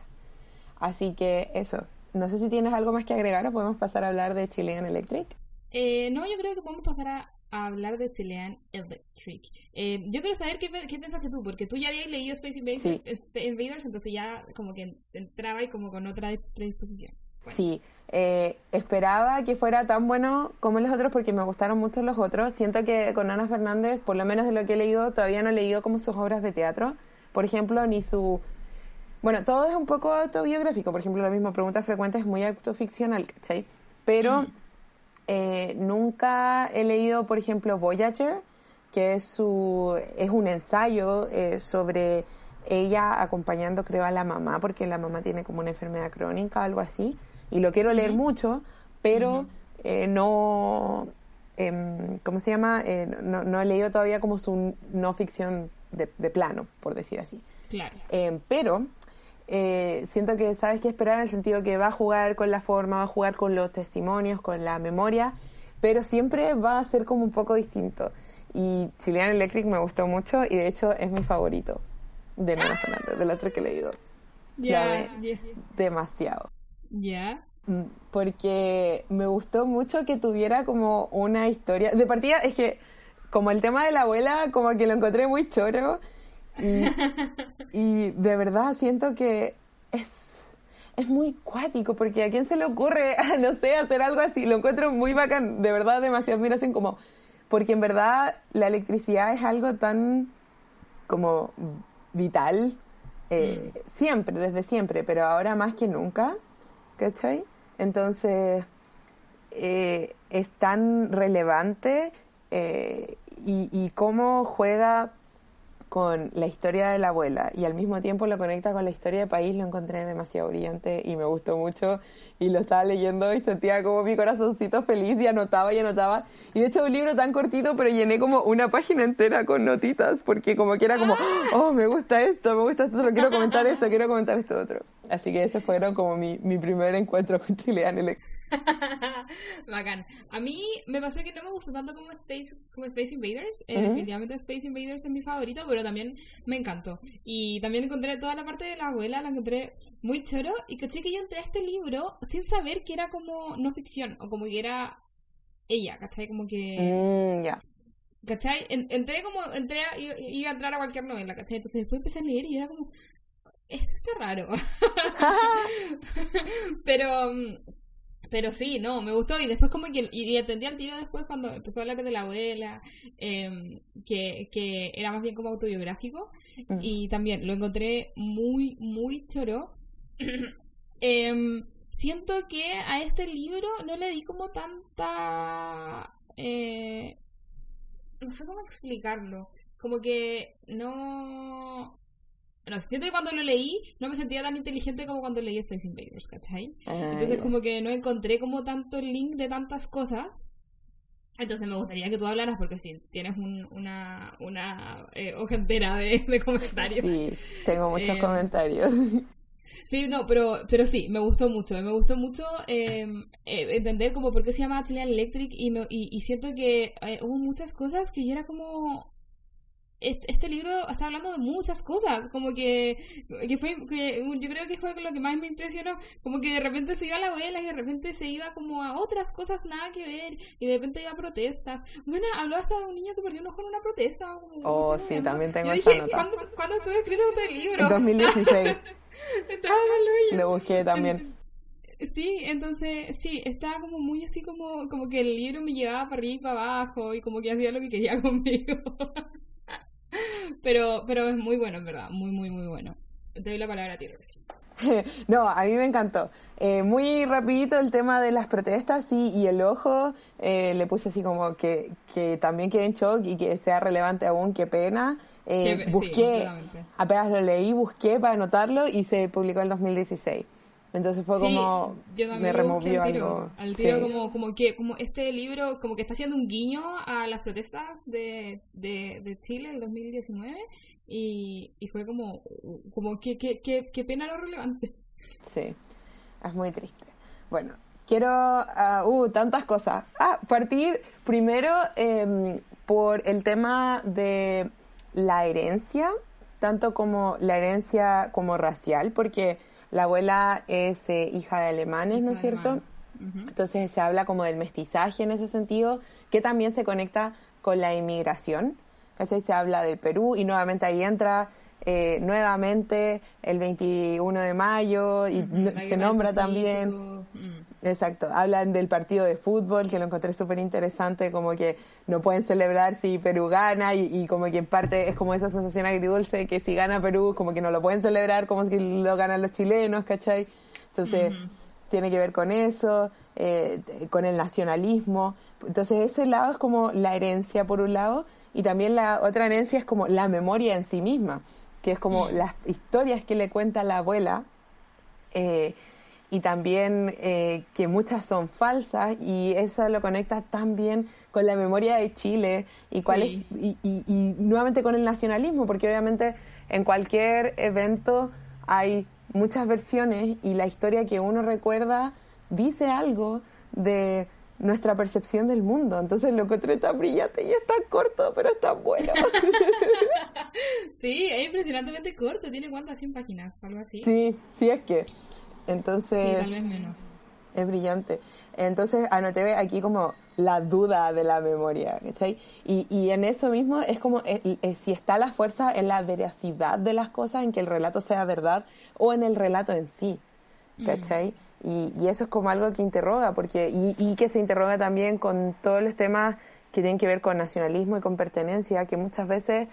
Así que eso. No sé si tienes algo más que agregar o podemos pasar a hablar de Chilean Electric. Eh, no, yo creo que podemos pasar a, a hablar de Chilean Electric. Eh, yo quiero saber qué, qué pensaste tú, porque tú ya habías leído Space Invaders, Sí. Spa- Invaders, entonces ya como que entraba y como con otra predisposición. Sí, eh, esperaba que fuera tan bueno como los otros porque me gustaron mucho los otros. Siento que con Ana Fernández, por lo menos de lo que he leído, todavía no he leído como sus obras de teatro. Por ejemplo, ni su... Bueno, todo es un poco autobiográfico. Por ejemplo, lo mismo, Preguntas Frecuentes es muy autoficcional, ¿cachai? Pero eh, nunca he leído, por ejemplo, Voyager, que es, su, es un ensayo eh, sobre ella acompañando, creo, a la mamá, porque la mamá tiene como una enfermedad crónica, algo así. Y lo quiero leer mucho, pero eh, no, em, ¿cómo se llama? Eh, no, no he leído todavía como su no ficción de, de plano, por decir así. Claro. Eh, pero eh, siento que sabes qué esperar en el sentido que va a jugar con la forma, va a jugar con los testimonios, con la memoria, pero siempre va a ser como un poco distinto. Y Chilean Electric me gustó mucho y de hecho es mi favorito de Nana Fernández, del otro que he leído. Ya, ya, Demasiado. ya. Mm, Porque me gustó mucho que tuviera como una historia. De partida es que como el tema de la abuela, como que lo encontré muy choro. Y, y de verdad siento que es, es muy cuático, porque a quién se le ocurre, no sé, hacer algo así. Lo encuentro muy bacán, de verdad, demasiado admiración como... Porque en verdad la electricidad es algo tan como vital, eh, siempre, desde siempre, pero ahora más que nunca, ¿cachai? Entonces, eh, es tan relevante eh, y, y cómo juega con la historia de la abuela y al mismo tiempo lo conecta con la historia de país, lo encontré demasiado brillante y me gustó mucho y lo estaba leyendo y sentía como mi corazoncito feliz y anotaba y anotaba. Y de hecho un libro tan cortito, pero llené como una página entera con notitas porque como que era como, oh, me gusta esto, me gusta esto, quiero comentar esto, quiero comentar esto otro. Así que ese fueron como mi, mi primer encuentro con Chilean Bacán. A mí me pasó que no me gustó tanto como Space, como Space Invaders. Eh, definitivamente Space Invaders es mi favorito, pero también me encantó. Y también encontré toda la parte de la abuela, la encontré muy choro. Y caché que yo entré a este libro sin saber que era como no ficción, o como que era ella, ¿cachai? Como que... Mm, ya. ¿Cachai? entré como, entré a, iba a entrar a cualquier novela, ¿cachai? Entonces después empecé a leer y era como, esto está raro. pero mm, pero sí, no, me gustó y después como que, y, entendí al tiro después cuando empezó a hablar de la abuela, em, que, que era más bien como autobiográfico mm. y también lo encontré muy, muy choro. Em, siento que a este libro no le di como tanta... Eh, no sé cómo explicarlo. Como que no bueno, siento que cuando lo leí no me sentía tan inteligente como cuando leí Space Invaders, ¿cachai? Ah, Entonces como que no encontré como tanto el link de tantas cosas. Entonces me gustaría que tú hablaras porque sí, tienes una, una eh, hoja entera de, comentarios. Sí, tengo muchos eh, comentarios. Sí, no, pero, pero sí, me gustó mucho. Me gustó mucho em, eh, entender como por qué se llama Chilean Electric y, me, y, y siento que hubo muchas cosas que yo era como, este, libro está hablando de muchas cosas, como que, que fue, que yo creo que fue lo que más me impresionó, como que de repente se iba a la abuela y de repente se iba como a otras cosas nada que ver y de repente iba a protestas. Bueno, habló hasta de un niño que perdió un ojo en una protesta. Oh, sí, también tengo esa nota. ¿cuándo, ¿cuándo, estuve escrito este libro? En 2016. Lo busqué también. Sí, entonces, sí, estaba como muy así como, como que el libro me llevaba para arriba y para abajo y como que hacía lo que quería conmigo. pero, pero es muy bueno, en verdad. Muy, muy, muy bueno. Te doy la palabra a ti, Roxy. No, a mí me encantó. Eh, muy rapidito el tema de las protestas sí, y el ojo, eh, le puse así como que, que también quede en shock y que sea relevante aún, qué pena. Eh, busqué, apenas lo leí, busqué para anotarlo y se publicó en 2016. Entonces fue como me removió algo. Al tiro como, como que como este libro como que está haciendo un guiño a las protestas de, de, de Chile el 2019 y, y fue como como que, que, que, pena lo relevante. Sí, es muy triste. Bueno, quiero uh, uh tantas cosas. Ah, partir primero eh, por el tema de la herencia, tanto como la herencia como racial, porque la abuela es eh, hija de alemanes, ¿no es cierto? Entonces se habla como del mestizaje en ese sentido, que también se conecta con la inmigración. Entonces se habla del Perú y nuevamente ahí entra eh, nuevamente el 21 de mayo y se nombra también. Exacto, hablan del partido de fútbol, que lo encontré súper interesante, como que no pueden celebrar si Perú gana y, como que en parte es como esa sensación agridulce que si gana Perú, como que no lo pueden celebrar como si lo ganan los chilenos, ¿cachai? Entonces, tiene que ver con eso, eh, con el nacionalismo. Entonces, ese lado es como la herencia por un lado y también la otra herencia es como la memoria en sí misma, que es como mm. las historias que le cuenta la abuela. Eh, y también eh, que muchas son falsas y eso lo conecta también con la memoria de Chile y cuál es y, y, nuevamente con el nacionalismo porque obviamente en cualquier evento hay muchas versiones y la historia que uno recuerda dice algo de nuestra percepción del mundo. Entonces lo encontré tan brillante y es tan corto, pero es tan bueno. sí, es impresionantemente corto. ¿Tiene cuántas? 100 páginas, algo así. Sí, sí es que. Entonces... tal vez menos. Es brillante. Entonces anoté aquí como la duda de la memoria, ¿cachai? Y, y en eso mismo es como eh, eh, si está la fuerza en la veracidad de las cosas, en que el relato sea verdad, o en el relato en sí, mm. ¿cachai? Y, y, eso es como algo que interroga, porque y, y que se interroga también con todos los temas que tienen que ver con nacionalismo y con pertenencia, que muchas veces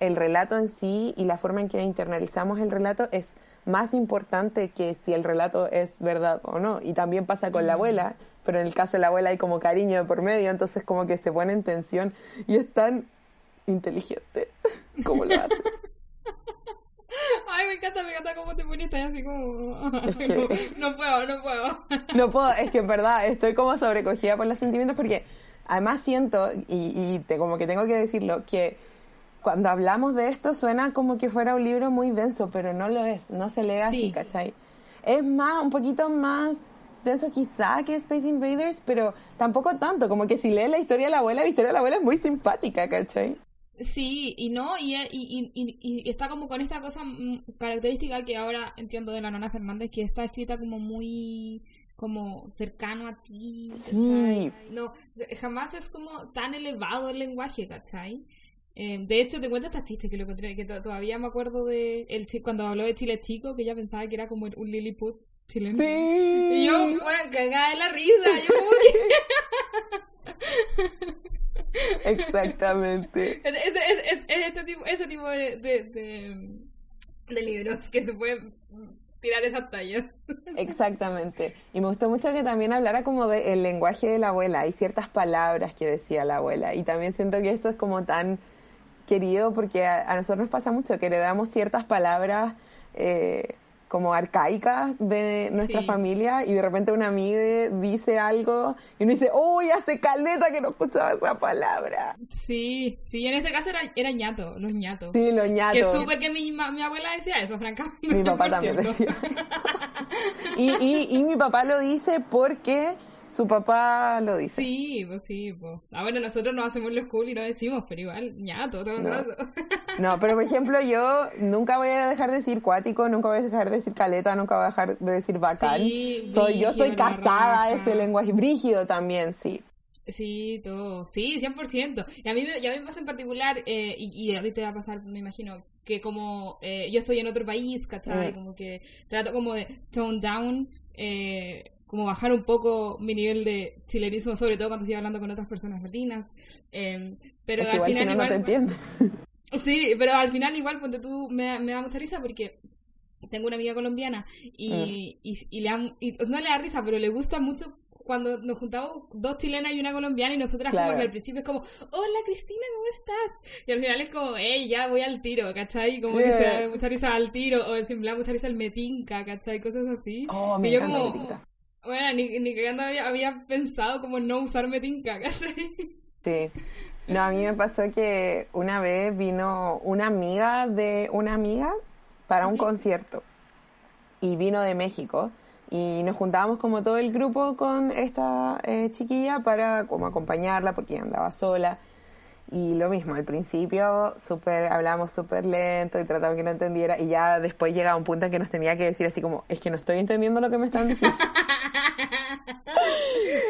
el relato en sí y la forma en que internalizamos el relato es más importante que si el relato es verdad o no. Y también pasa con la mm. abuela, pero en el caso de la abuela hay como cariño por medio, entonces como que se pone en tensión y es tan inteligente. ¿Cómo lo hace? Ay, me encanta, me encanta cómo te pones así como... No puedo, no puedo. No puedo, es que en verdad estoy como sobrecogida por los sentimientos porque además siento, y, y te, como que tengo que decirlo, que cuando hablamos de esto suena como que fuera un libro muy denso, pero no lo es, no se lee así, ¿cachai? Es más, un poquito más denso quizá que Space Invaders, pero tampoco tanto, como que si lees la historia de la abuela, la historia de la abuela es muy simpática, ¿cachai? Sí, y no, y, y, y, y, está como con esta cosa mm, característica que ahora entiendo de la nona Fernández, que está escrita como muy como cercano a ti, ¿cachai? No, jamás es como tan elevado el lenguaje, ¿cachai? Eh, de hecho, te cuento chiste que lo que todavía me acuerdo de el cuando habló de Chile Chico, que ella pensaba que era como un Lilliput chileno. Sí. Y yo, bueno, cagada de la risa, yo. Exactamente. Es, es, es, este tipo, ese tipo de, de, de, libros que se pueden tirar esas tallas. Exactamente. Y me gustó mucho que también hablara como del lenguaje de la abuela. Hay ciertas palabras que decía la abuela. Y también siento que eso es como tan querido porque a, a nosotros nos pasa mucho que le damos ciertas palabras. Eh, como arcaica de nuestra familia y de repente una amiga dice algo y uno dice, uy, hace caleta que no escuchaba esa palabra. Sí, sí, en este caso era, era ñato, los ñatos. Sí, los ñatos. Que súper que mi, mi abuela decía eso, francamente. Mi papá también decía y, y, y mi papá lo dice porque su papá lo dice. Sí, pues sí, pues. Ah, bueno, nosotros no hacemos los cool y no decimos, pero igual, ñato todo el no. rato. No, pero por ejemplo, yo nunca voy a dejar de decir cuático, nunca voy a dejar de decir caleta, nunca voy a dejar de decir bacán. Sí, Soy, yo estoy casada a ese lenguaje. Brígido también, sí. Sí, todo. Sí, 100%. Y a mí, y a mí me pasa en particular, eh, y, y a ti te va a pasar, me imagino, que como eh, yo estoy en otro país, ¿cachai? Mm. Como que trato como de tone down, eh, como bajar un poco mi nivel de chilenismo, sobre todo cuando estoy hablando con otras personas latinas. Eh, pero es que al igual final si no, igual, no te entiendo. Sí, pero al final igual, ponte tú, me, me da mucha risa porque tengo una amiga colombiana y, Mm. y, y le da- y no le da risa, pero le gusta mucho cuando nos juntamos dos chilenas y una colombiana y nosotras Claro. como que al principio es como, hola Cristina, ¿cómo estás? Y al final es como, hey, ya voy al tiro, ¿cachai? Como que se Yeah. da mucha risa al tiro o da mucha risa al metinca, ¿cachai? Cosas así. Oh, me y yo como, Metinca. Bueno, ni, ni cagando había, había pensado como no usar metinca, ¿cachai? Sí. No, a mí me pasó que una vez vino una amiga de una amiga para un concierto y vino de México y nos juntábamos como todo el grupo con esta eh, chiquilla para como acompañarla porque ella andaba sola y lo mismo, al principio súper hablábamos súper lento y trataba que no entendiera y ya después llegaba un punto en que nos tenía que decir así como es que no estoy entendiendo lo que me están diciendo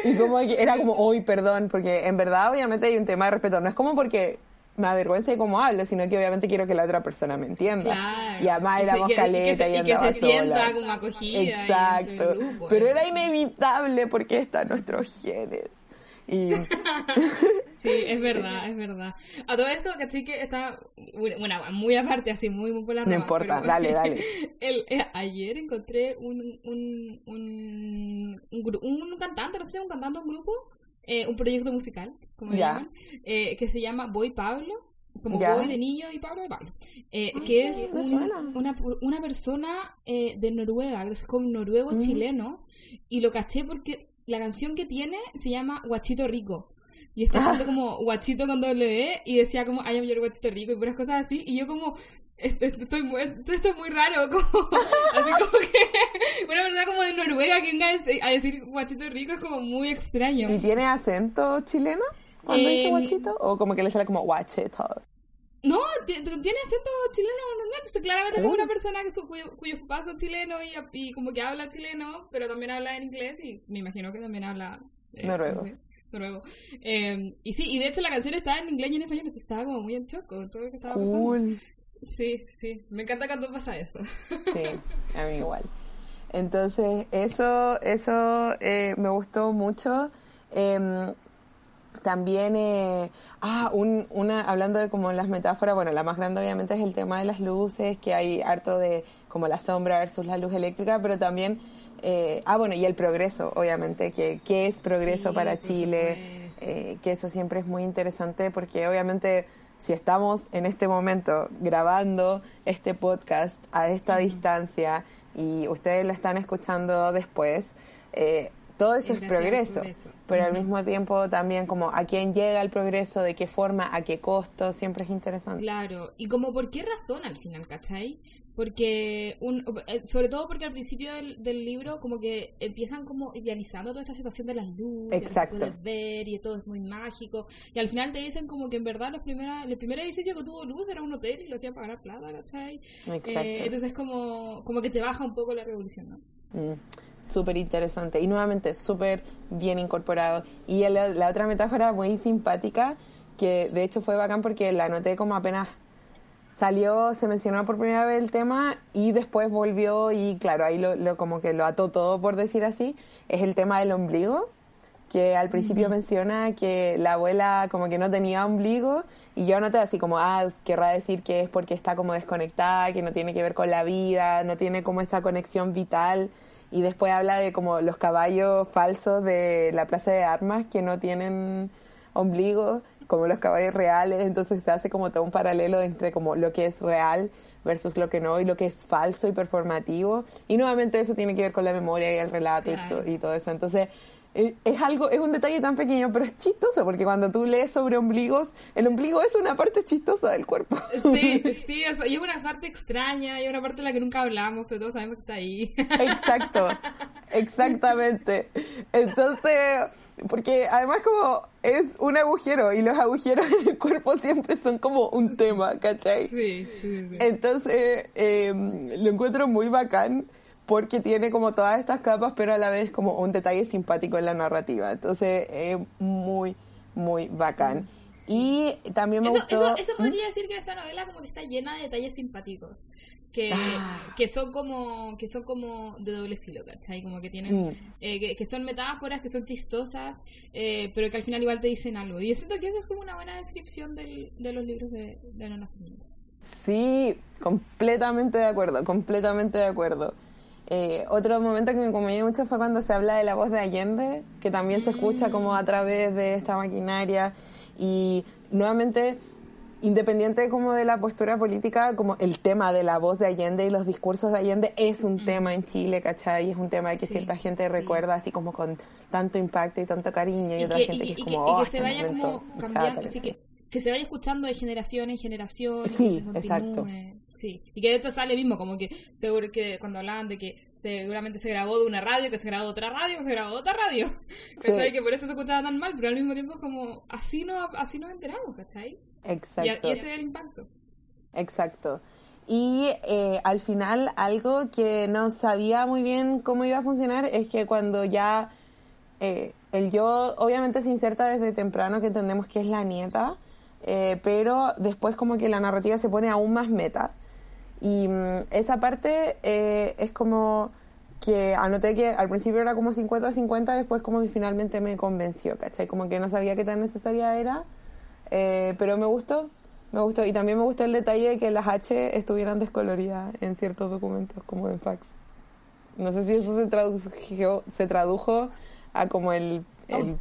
y como que era como, uy, perdón, porque en verdad obviamente hay un tema de respeto. No es como porque me avergüence de cómo hablo, sino que obviamente quiero que la otra persona me entienda. Claro. Y además éramos que- y que caleta y, se- y que se sienta sola. como acogida ahí Exacto. grupo, Pero eh. era inevitable porque están nuestros genes. Y Sí, es verdad, es verdad. A todo esto, caché que está, bueno, muy aparte, así, muy, muy por la no rama, importa, pero- dale, dale. El, eh, ayer encontré un, un, un, un, un cantante, no sé, un cantante, un grupo, eh, un proyecto musical, como Ya. llaman, eh, que se llama Boy Pablo, como Ya. Boy de niño y Pablo de Pablo, eh, Ah, que es un- una, una persona eh, de Noruega, que es como noruego Mm. chileno, y lo caché porque la canción que tiene se llama Guachito Rico. Y está escrito como guachito con doble E y decía como I am your guachito rico y puras cosas así. Y yo como, esto, esto- estoy muy- esto, es muy raro. Como, así como que una persona como de Noruega que venga a decir guachito rico es como muy extraño. ¿Y tiene acento chileno cuando dice Eh, guachito? ¿O como que le sale como guachito? No, ti- ti- tiene acento chileno normal. Entonces, claramente es como una persona que su, cuyo, cuyos papás son chilenos y, y como que habla chileno, pero también habla en inglés y me imagino que también habla eh, Noruego. no sé, noruego. Eh, y sí, y de hecho la canción está en inglés y en español, entonces estaba como muy en shock con todo lo que estaba pasando. Cool. Sí, sí. Me encanta cuando pasa eso. Sí, a mí igual. Entonces, eso, eso eh, me gustó mucho. Em, también, eh, ah, un, una, hablando de como las metáforas, bueno, la más grande obviamente es el tema de las luces, que hay harto de como la sombra versus la luz eléctrica, pero también, eh, ah, bueno, y el progreso, obviamente, que, que es progreso Sí, para Chile, eh, que eso siempre es muy interesante porque obviamente si estamos en este momento grabando este podcast a esta distancia y ustedes lo están escuchando después, eh, todo eso es progreso, pero al mismo tiempo también como a quién llega el progreso, de qué forma, a qué costo, siempre es interesante. Claro, y como por qué razón al final, ¿cachai? Porque, un, eh, sobre todo porque al principio del, libro como que empiezan como idealizando toda esta situación de las luces, Exacto. puedes ver y todo es muy mágico. Y al final te dicen como que en verdad los primera, el primer edificio que tuvo luz era un hotel y lo hacían para ganar plata, ¿cachai? Exacto. Eh, entonces como, como que te baja un poco la revolución, ¿no? Mm, súper interesante y nuevamente súper bien incorporado. Y la, la otra metáfora muy simpática, que de hecho fue bacán porque la noté como apenas salió, se mencionó por primera vez el tema y después volvió y claro, ahí lo, como que lo ató todo por decir así, es el tema del ombligo, que al principio menciona que la abuela como que no tenía ombligo y yo noté así como, ah, querrá decir que es porque está como desconectada, que no tiene que ver con la vida, no tiene como esta conexión vital y después habla de como los caballos falsos de la plaza de armas que no tienen ombligo como los caballos reales, entonces se hace como todo un paralelo entre como lo que es real versus lo que no y lo que es falso y performativo. Y nuevamente eso tiene que ver con la memoria y el relato y, todo eso. Entonces es algo, es un detalle tan pequeño, pero es chistoso porque cuando tú lees sobre ombligos, el ombligo es una parte chistosa del cuerpo. Sí, sí, o y es una parte extraña, y una parte de la que nunca hablamos, pero todos sabemos que está ahí. Exacto, exactamente. Entonces, porque además como es un agujero y los agujeros en el cuerpo siempre son como un tema, ¿cachai? Sí, sí, sí. Entonces, em, lo encuentro muy bacán porque tiene como todas estas capas, pero a la vez como un detalle simpático en la narrativa. Entonces, es muy, muy bacán. Y también me gustó... Eso, ¿Mm? podría decir que esta novela como que está llena de detalles simpáticos. Que, ah. que son como que son como de doble filo, ¿cachai? Como que tienen mm. eh, que, son metáforas, que son chistosas, eh, pero que al final igual te dicen algo. Y yo siento que esa es como una buena descripción del, de los libros de, de Ana Sí, completamente de acuerdo, completamente de acuerdo. Eh, otro momento que me conmovió mucho fue cuando se habla de la voz de Allende, que también se escucha como a través de esta maquinaria y nuevamente independiente como de la postura política, como el tema de la voz de Allende y los discursos de Allende es un tema en Chile, ¿cachai? Es un tema que cierta gente recuerda así como con tanto impacto y tanto cariño y, otra gente que, es como, que, oh, se vaya como cambiando, así que, que se vaya escuchando de generación en generación. Sí, exacto. Sí, y que de hecho sale mismo, como que seguro que cuando hablaban de que seguramente se grabó de una radio, que se grabó de otra radio, que se grabó de otra radio. ¿Cachai? Que por eso se escuchaba tan mal, pero al mismo tiempo como así no, así nos enteramos, ¿cachai? Exacto. Y, ese es el impacto. Exacto. Y eh, al final algo que no sabía muy bien cómo iba a funcionar es que cuando ya eh, el yo obviamente se inserta desde temprano que entendemos que es la nieta, eh, pero después como que la narrativa se pone aún más meta. Y mm, esa parte eh, es como que anoté que al principio era como 50-50, después como que finalmente me convenció, ¿cachai? Como que no sabía qué tan necesaria era, eh, pero me gustó, me gustó. Y también me gustó el detalle de que las H estuvieran descoloridas en ciertos documentos, como en fax. No sé si eso se tradujo, se tradujo a como el el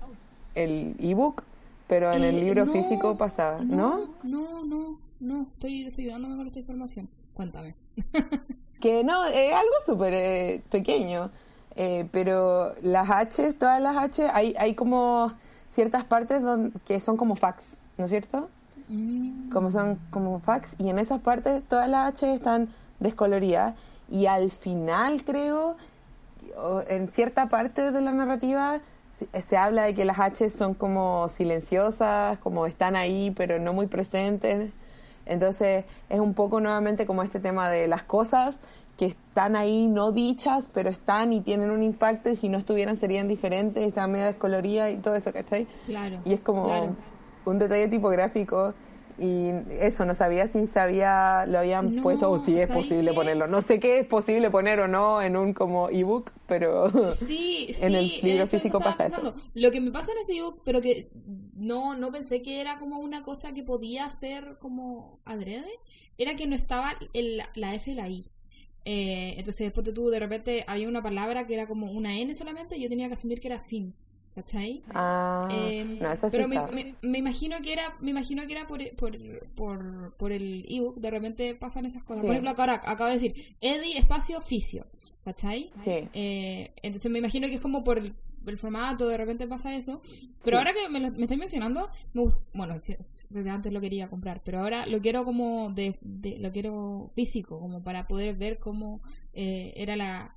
el ebook, pero en el libro físico pasaba, ¿no? No, no, no, estoy desayunándome con esta información. Cuéntame. que no, es algo súper eh, pequeño, eh, pero las H, todas las H, hay, hay como ciertas partes donde, que son como fax, ¿no es cierto? Mm. Como son como fax, y en esas partes todas las H están descoloridas, y al final creo, en cierta parte de la narrativa, se habla de que las H son como silenciosas, como están ahí, pero no muy presentes. Entonces es un poco nuevamente como este tema de las cosas que están ahí no dichas, pero están y tienen un impacto y si no estuvieran serían diferentes, están medio descoloridas y todo eso, ¿cachai? Claro. Y es como un detalle tipográfico y eso, no sabía si sabía, lo habían puesto o si es posible ponerlo. No sé qué es posible poner o no en un como ebook, pero sí, en el libro físico pasa eso. Lo que me pasa en ese ebook, pero que no, no pensé que era como una cosa que podía ser como adrede, era que no estaba el, la F y la I. Eh, entonces después de tú de repente había una palabra que era como una N solamente y yo tenía que asumir que era fin. ¿Cachai? Ah, Em, no, eso sí pero me, me- me imagino que era me imagino que era por, por, por, por el ebook de repente pasan esas cosas Sí. por ejemplo acá acabo de decir Eddie espacio oficio ¿cachai? Sí. Eh, entonces me imagino que es como por el, el formato de repente pasa eso pero Sí. ahora que me, lo, me estáis mencionando me gust- bueno desde antes lo quería comprar pero ahora lo quiero como de, de- lo quiero físico como para poder ver cómo eh, era la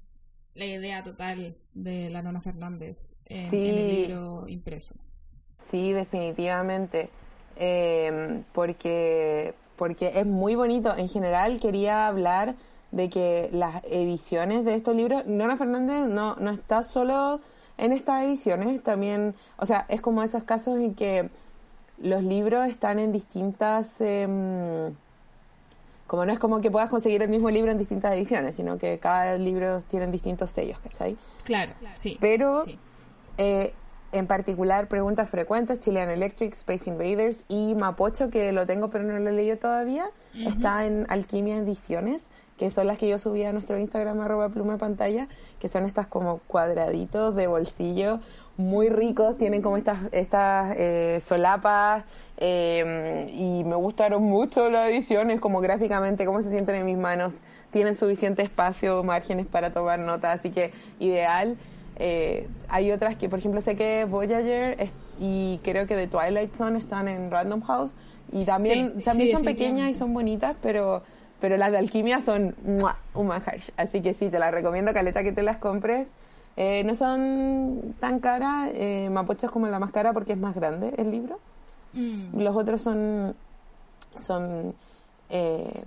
la idea total de la Nona Fernández en, en el Sí. libro impreso Sí, definitivamente. Eh, porque, porque es muy bonito. En general quería hablar de que las ediciones de estos libros, Nona Fernández no, no está solo en estas ediciones, también, o sea, es como esos casos en que los libros están en distintas... em, como no es como que puedas conseguir el mismo libro en distintas ediciones, sino que cada libro tiene distintos sellos, ¿cachai? Claro, sí. Pero sí. Eh, en particular preguntas frecuentes, Chilean Electric, Space Invaders y Mapocho, que lo tengo pero no lo he leído todavía, está en Alquimia Ediciones, que son las que yo subí a nuestro Instagram arroba pluma pantalla, que son estas como cuadraditos de bolsillo muy ricos, tienen como estas, estas eh, solapas eh, y me gustaron mucho las ediciones, como gráficamente, cómo se sienten en mis manos, tienen suficiente espacio, márgenes para tomar notas, así que ideal. Eh, hay otras que, por ejemplo, sé que Voyager es- y creo que The Twilight Zone están en Random House y también, Sí, también sí, son pequeñas y son bonitas, pero, pero las de Alquimia son ¡mua! un manjar. Así que sí, te las recomiendo, Caleta, que te las compres. Eh, no son tan caras, eh, Mapocho es como la más cara porque es más grande el libro. Mm. Los otros son, son eh,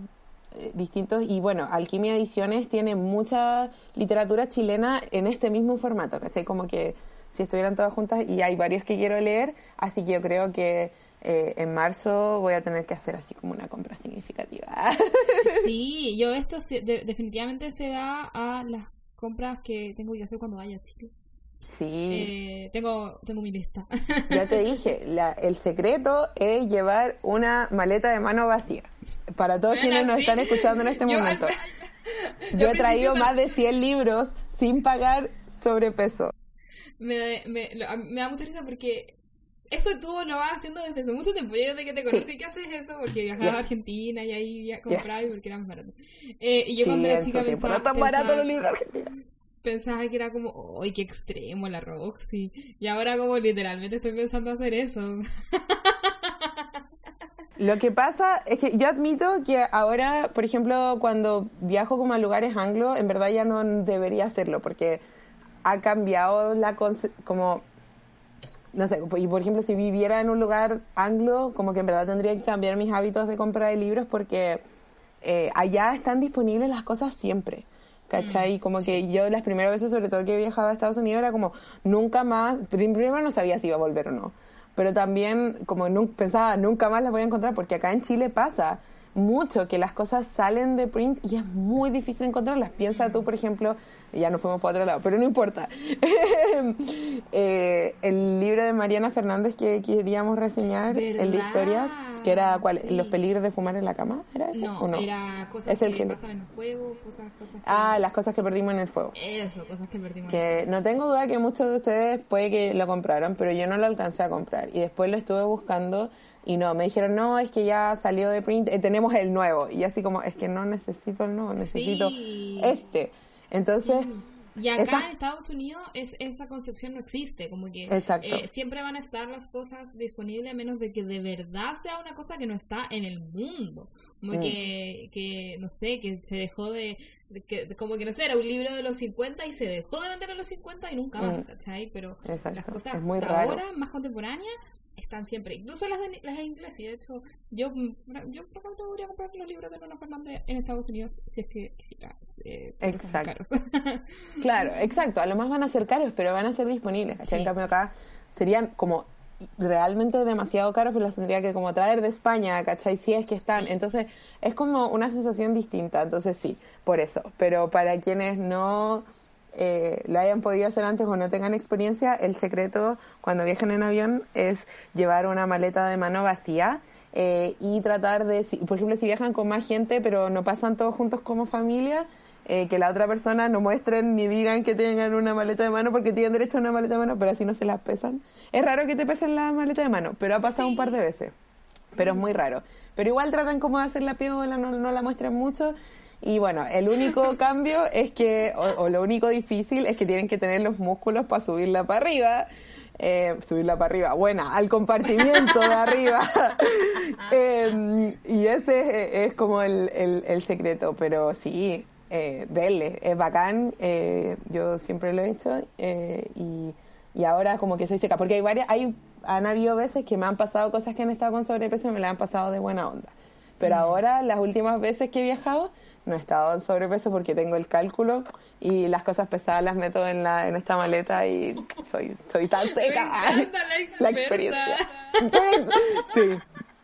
distintos. Y bueno, Alquimia Ediciones tiene mucha literatura chilena en este mismo formato, ¿cachai? Como que si estuvieran todas juntas y hay varios que quiero leer, así que yo creo que eh, en marzo voy a tener que hacer así como una compra significativa. Sí, yo esto se- de- definitivamente se da a las compras que tengo que hacer cuando vaya a Chile. sí, Eh, tengo, tengo mi lista. ya te dije, la- el secreto es llevar una maleta de mano vacía. Para todos quienes nos sí. están escuchando en este Yo momento. Yo he traído más de 100 libros sin pagar sobrepeso. me, me, me da mucha risa porque eso tú lo vas haciendo desde hace mucho tiempo. Yo desde que te conocí que haces eso porque viajabas Yes. a Argentina y ahí ya comprabas porque eran baratos. Eh, y yo Sí, cuando era chica pensaba, no tan barato pensaba- los libros argentinos. pensaba que era como, ¡ay, qué extremo la Roxy! Y ahora como literalmente estoy pensando hacer eso. Lo que pasa es que yo admito que ahora, por ejemplo, cuando viajo como a lugares anglo, en verdad ya no debería hacerlo porque ha cambiado la como no sé, y por ejemplo, si viviera en un lugar anglo, como que en verdad tendría que cambiar mis hábitos de compra de libros porque eh, allá están disponibles las cosas siempre. ¿Cachai? como que yo las primeras veces, sobre todo que viajaba a Estados Unidos, era como nunca más, prim- primero no sabía si iba a volver o no, pero también como nun- pensaba nunca más las voy a encontrar porque acá en Chile pasa mucho que las cosas salen de print y es muy difícil encontrarlas. Piensa tú, por ejemplo, ya nos fuimos para otro lado, pero no importa. Eh, el libro de Mariana Fernández que queríamos reseñar, el de historias, que era ¿cuál? Sí. los peligros de fumar en la cama, ¿era ese? No, ¿O no? era cosas Es el que que- pasan en el fuego, cosas, cosas que... Ah, las cosas que perdimos en el fuego. Eso, cosas que perdimos. Que no tengo duda que muchos de ustedes puede que lo compraron, pero yo no lo alcancé a comprar. Y después lo estuve buscando y no, me dijeron, no, es que ya salió de print, eh, tenemos el nuevo. Y así como, es que no necesito el nuevo, necesito Sí. este. Entonces, Y acá esa- en Estados Unidos es, esa concepción no existe, como que eh, siempre van a estar las cosas disponibles a menos de que de verdad sea una cosa que no está en el mundo, como Mm. que, que, no sé, que se dejó de, de que, como que no sé, era un libro de los 50 y se dejó de vender en los 50 y nunca más, Mm. ¿cachai? Pero Exacto. las cosas de ahora, más contemporáneas, están siempre, incluso las de, las de inglés, y de hecho yo, mm, yo francamente podría comprar los libros de Nona Fernández en Estados Unidos si es que quisiera, eh, Exacto. caros. Claro, exacto. A lo más van a ser caros, pero van a ser disponibles. Sí. En cambio acá serían como realmente demasiado caros, pero los tendría que como traer de España, ¿cachai? Si es que están. Entonces es como una sensación distinta. Entonces sí, por eso. Pero para quienes no eh, lo hayan podido hacer antes o no tengan experiencia, el secreto cuando viajen en avión es llevar una maleta de mano vacía. eh, y tratar de, si- por ejemplo, si viajan con más gente, pero no pasan todos juntos como familia, eh, que la otra persona no muestren ni digan que tengan una maleta de mano porque tienen derecho a una maleta de mano, pero así no se las pesan. Es raro que te pesen la maleta de mano, pero ha pasado un par de veces. Pero es muy raro. Pero igual tratan como de hacer la piola, no, no la muestran mucho. Y bueno, el único cambio es que, o, o, lo único difícil es que tienen que tener los músculos para subirla para arriba. Eh, subirla para arriba, buena, al compartimiento de arriba. eh, y ese es, es como el, el, el, secreto, pero sí, eh, verle, es bacán, eh, yo siempre lo he hecho eh, y, y ahora como que soy seca, porque hay varias, hay, han habido veces que me han pasado cosas que han estado con sobrepeso y me las han pasado de buena onda. Pero ahora, las últimas veces que he viajado, no he estado en sobrepeso porque tengo el cálculo y las cosas pesadas las meto en la en esta maleta y soy soy tan seca. la, la experiencia. Pues, sí.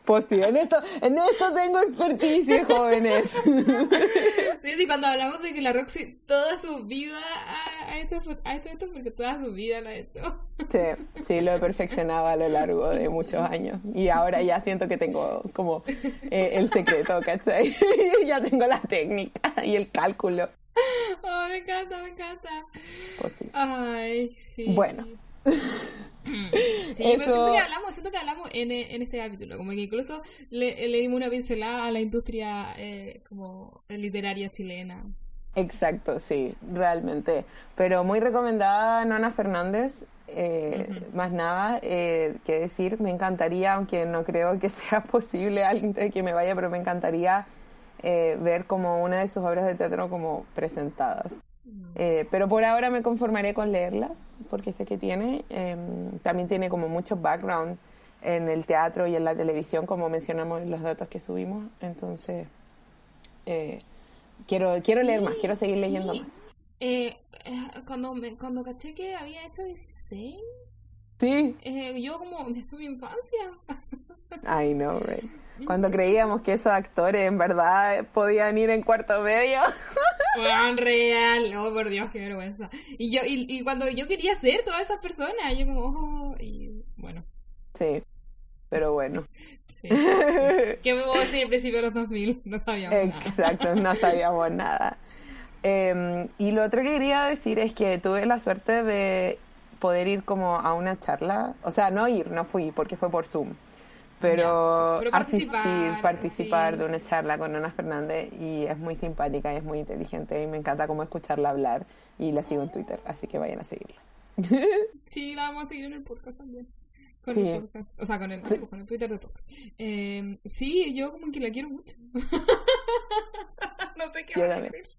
Pues sí, en esto, en esto tengo experticia, jóvenes. Sí, cuando hablamos de que la Roxy toda su vida ha, ha, hecho, ha hecho esto porque toda su vida lo ha hecho. Sí, sí, lo he perfeccionado a lo largo de muchos años. Y ahora ya siento que tengo como eh, el secreto, ¿cachai? ya tengo la técnica y el cálculo. Oh, me encanta, me encanta. Pues sí. Ay, sí. Bueno. Sí, Eso... pero siento que hablamos, siento que hablamos en, en este capítulo, como que incluso le, le dimos una pincelada a la industria eh, como literaria chilena. Exacto, sí, realmente. Pero muy recomendada Nona Fernández. Eh, uh -huh. Más nada eh, que decir, me encantaría, aunque no creo que sea posible alguien que me vaya, pero me encantaría eh, ver como una de sus obras de teatro como presentadas. Eh, pero por ahora me conformaré con leerlas, porque sé que tiene. Eh, también tiene como mucho background en el teatro y en la televisión, como mencionamos en los datos que subimos. Entonces, eh, quiero, quiero sí, leer más, quiero seguir sí. leyendo más. Eh, cuando, me, cuando caché que había hecho 16, sí. yo como, desde mi infancia. I know, right. Cuando creíamos que esos actores en verdad podían ir en cuarto medio. Real, oh por Dios, qué vergüenza. Y yo, y, y, cuando yo quería ser todas esas personas, yo como, oh, y bueno. Sí, pero bueno. Sí. ¿Qué me puedo decir al principio de los 2000? No sabíamos Exacto, nada. Exacto, no sabíamos nada. Eh, y lo otro que quería decir es que tuve la suerte de poder ir como a una charla, o sea, no ir, no fui, porque fue por Zoom pero, pero participar, asistir, participar sí. de una charla con Ana Fernández y es muy simpática y es muy inteligente y me encanta como escucharla hablar y la sigo en Twitter, así que vayan a seguirla. Sí, la vamos a seguir en el podcast también. Con sí. el podcast. O sea, con el, sí. con el Twitter de podcast. Eh, sí, yo como que la quiero mucho. no sé qué yo va a decir.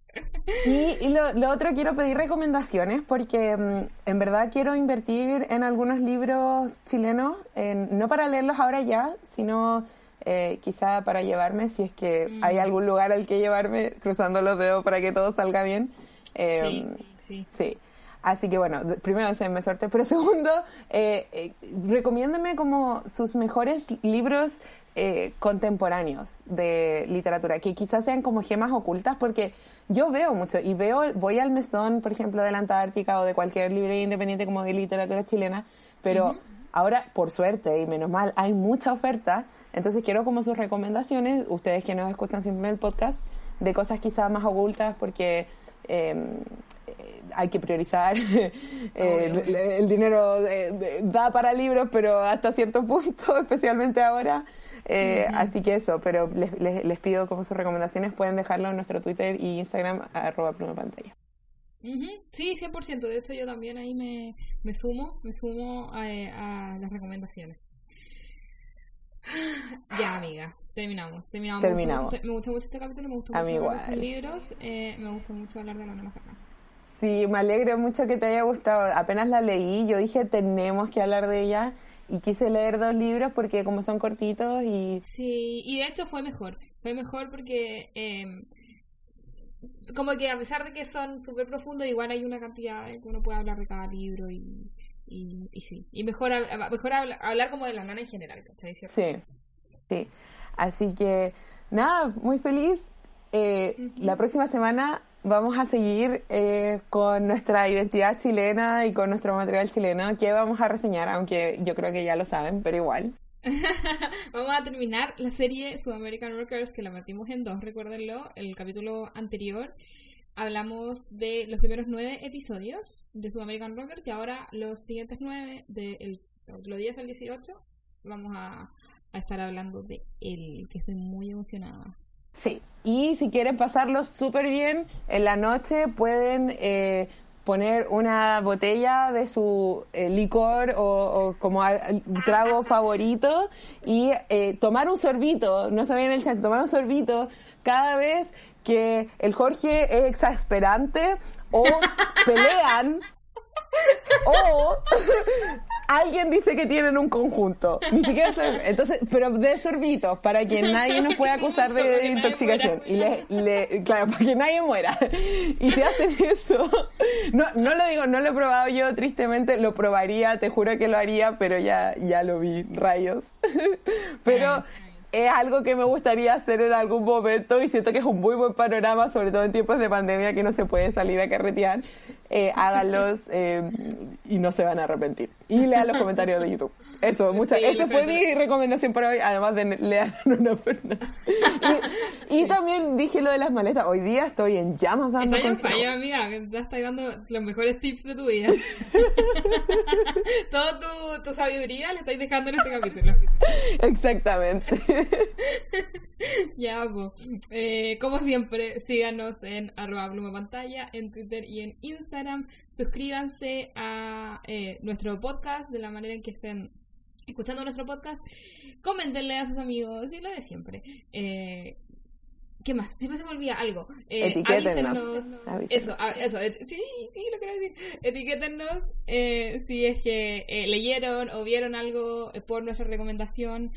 Y, y lo, lo, otro, quiero pedir recomendaciones porque um, en verdad quiero invertir en algunos libros chilenos, en, no para leerlos ahora ya, sino eh, quizá para llevarme, si es que mm. hay algún lugar al que llevarme, cruzando los dedos para que todo salga bien. Eh, sí, sí. sí. Así que bueno, primero, se me suerte, pero segundo, eh, eh, recomiéndeme como sus mejores libros eh, contemporáneos de literatura, que quizás sean como gemas ocultas, porque yo veo mucho y veo, voy al mesón, por ejemplo, de la Antártica o de cualquier librería independiente como de literatura chilena, pero uh -huh. ahora, por suerte y menos mal, hay mucha oferta, entonces quiero como sus recomendaciones, ustedes que nos escuchan siempre en el podcast, de cosas quizás más ocultas, porque eh, hay que priorizar. eh, el, el, dinero eh, da para libros, pero hasta cierto punto, especialmente ahora. Eh, uh -huh. Así que eso, pero les, les, les, pido como sus recomendaciones, pueden dejarlo en nuestro Twitter y Instagram, arroba pluma pantalla. Uh -huh. Sí, 100%. De hecho, yo también ahí me, me sumo, me sumo a, a las recomendaciones. Ya, amiga, terminamos. Terminamos. terminamos. Me, gusta mucho, este capítulo, me gusta mucho hablar de libros, eh, me gusta mucho hablar de la Fernández. Sí, me alegro mucho que te haya gustado. Apenas la leí, yo dije, tenemos que hablar de ella. Y quise leer dos libros porque como son cortitos y... Sí, y de hecho fue mejor. Fue mejor porque... Eh, como que a pesar de que son súper profundos, igual hay una cantidad que uno puede hablar de cada libro y... Y, y sí, y mejor, mejor hablar, hablar como de la nana en general, ¿cachai? Sí, sí. Así que, nada, muy feliz. Eh, uh -huh. La próxima semana vamos a seguir eh, con nuestra identidad chilena y con nuestro material chileno que vamos a reseñar, aunque yo creo que ya lo saben, pero igual. vamos a terminar la serie Sudamerican Rockers que la partimos en dos, recuérdenlo, el capítulo anterior. hablamos de los primeros nueve episodios de Sudamerican Rockers y ahora los siguientes nueve, de los 10 al 18, vamos a, a estar hablando de él, que estoy muy emocionada. Sí, y si quieren pasarlo súper bien en la noche, pueden eh, poner una botella de su eh, licor o, como trago favorito y eh, tomar un sorbito, no se en el chat, tomar un sorbito cada vez que el Jorge es exasperante o pelean o alguien dice que tienen un conjunto. Ni siquiera entonces, pero de sorbitos, para que nadie nos pueda acusar de intoxicación. Y le, claro, para que nadie muera. Y si hacen eso, no, no lo digo, no lo he probado yo, tristemente, lo probaría, te juro que lo haría, pero ya, ya lo vi, rayos. Pero es algo que me gustaría hacer en algún momento y siento que es un muy buen panorama, sobre todo en tiempos de pandemia que no se puede salir a carretear. Eh, háganlos eh, y no se van a arrepentir. Y lean los comentarios de YouTube. Eso, mucha, eso fue mi recomendación para hoy, además de leer una Fernández. Y, y, también dije lo de las maletas. Hoy día estoy en llamas dando Estoy en falla, amiga, te estás dando los mejores tips de tu vida. Toda tu, tu, sabiduría la estáis dejando en este capítulo. Exactamente. ya, pues. Eh, como siempre, síganos en arroba pantalla, en Twitter y en Instagram. Suscríbanse a eh, nuestro podcast de la manera en que estén escuchando nuestro podcast, coméntenle a sus amigos y lo de siempre. Eh, ¿Qué más? Siempre se me olvida algo. Eh, avísenos. Eso, eso. sí, sí, lo quiero decir. Etiquétennos eh, si es que eh, leyeron o vieron algo eh, por nuestra recomendación.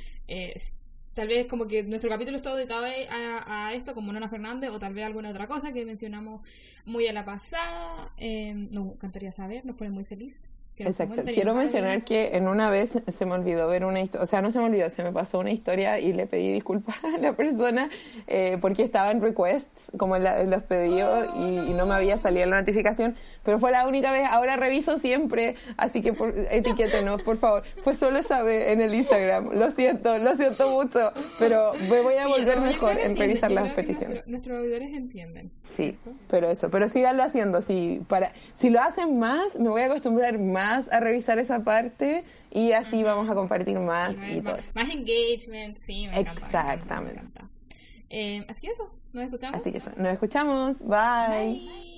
tal vez como que nuestro capítulo está dedicado a, a, esto, como Nona Fernández, o tal vez alguna otra cosa que mencionamos muy a la pasada. nos encantaría saber, nos pone muy feliz. Exacto. Quiero mencionar que en una vez se me olvidó ver una historia, o sea, no se me olvidó, se me pasó una historia y le pedí disculpas a la persona eh, porque estaba en requests, como los pedidos, y, no me había salido la notificación, pero fue la única vez, ahora reviso siempre, así que por, etiquétenos, por favor. Fue solo esa vez en el Instagram, lo siento, lo siento mucho, pero me voy a volver mejor en revisar las peticiones. Nuestros auditores entienden. Sí, pero eso, pero síganlo haciendo, si, para, si lo hacen más, me voy a acostumbrar más a revisar esa parte y así vamos a compartir más y todo. Más, engagement, sí, me Exactamente. Eh, así que eso, nos escuchamos. Así que eso, nos escuchamos. Bye.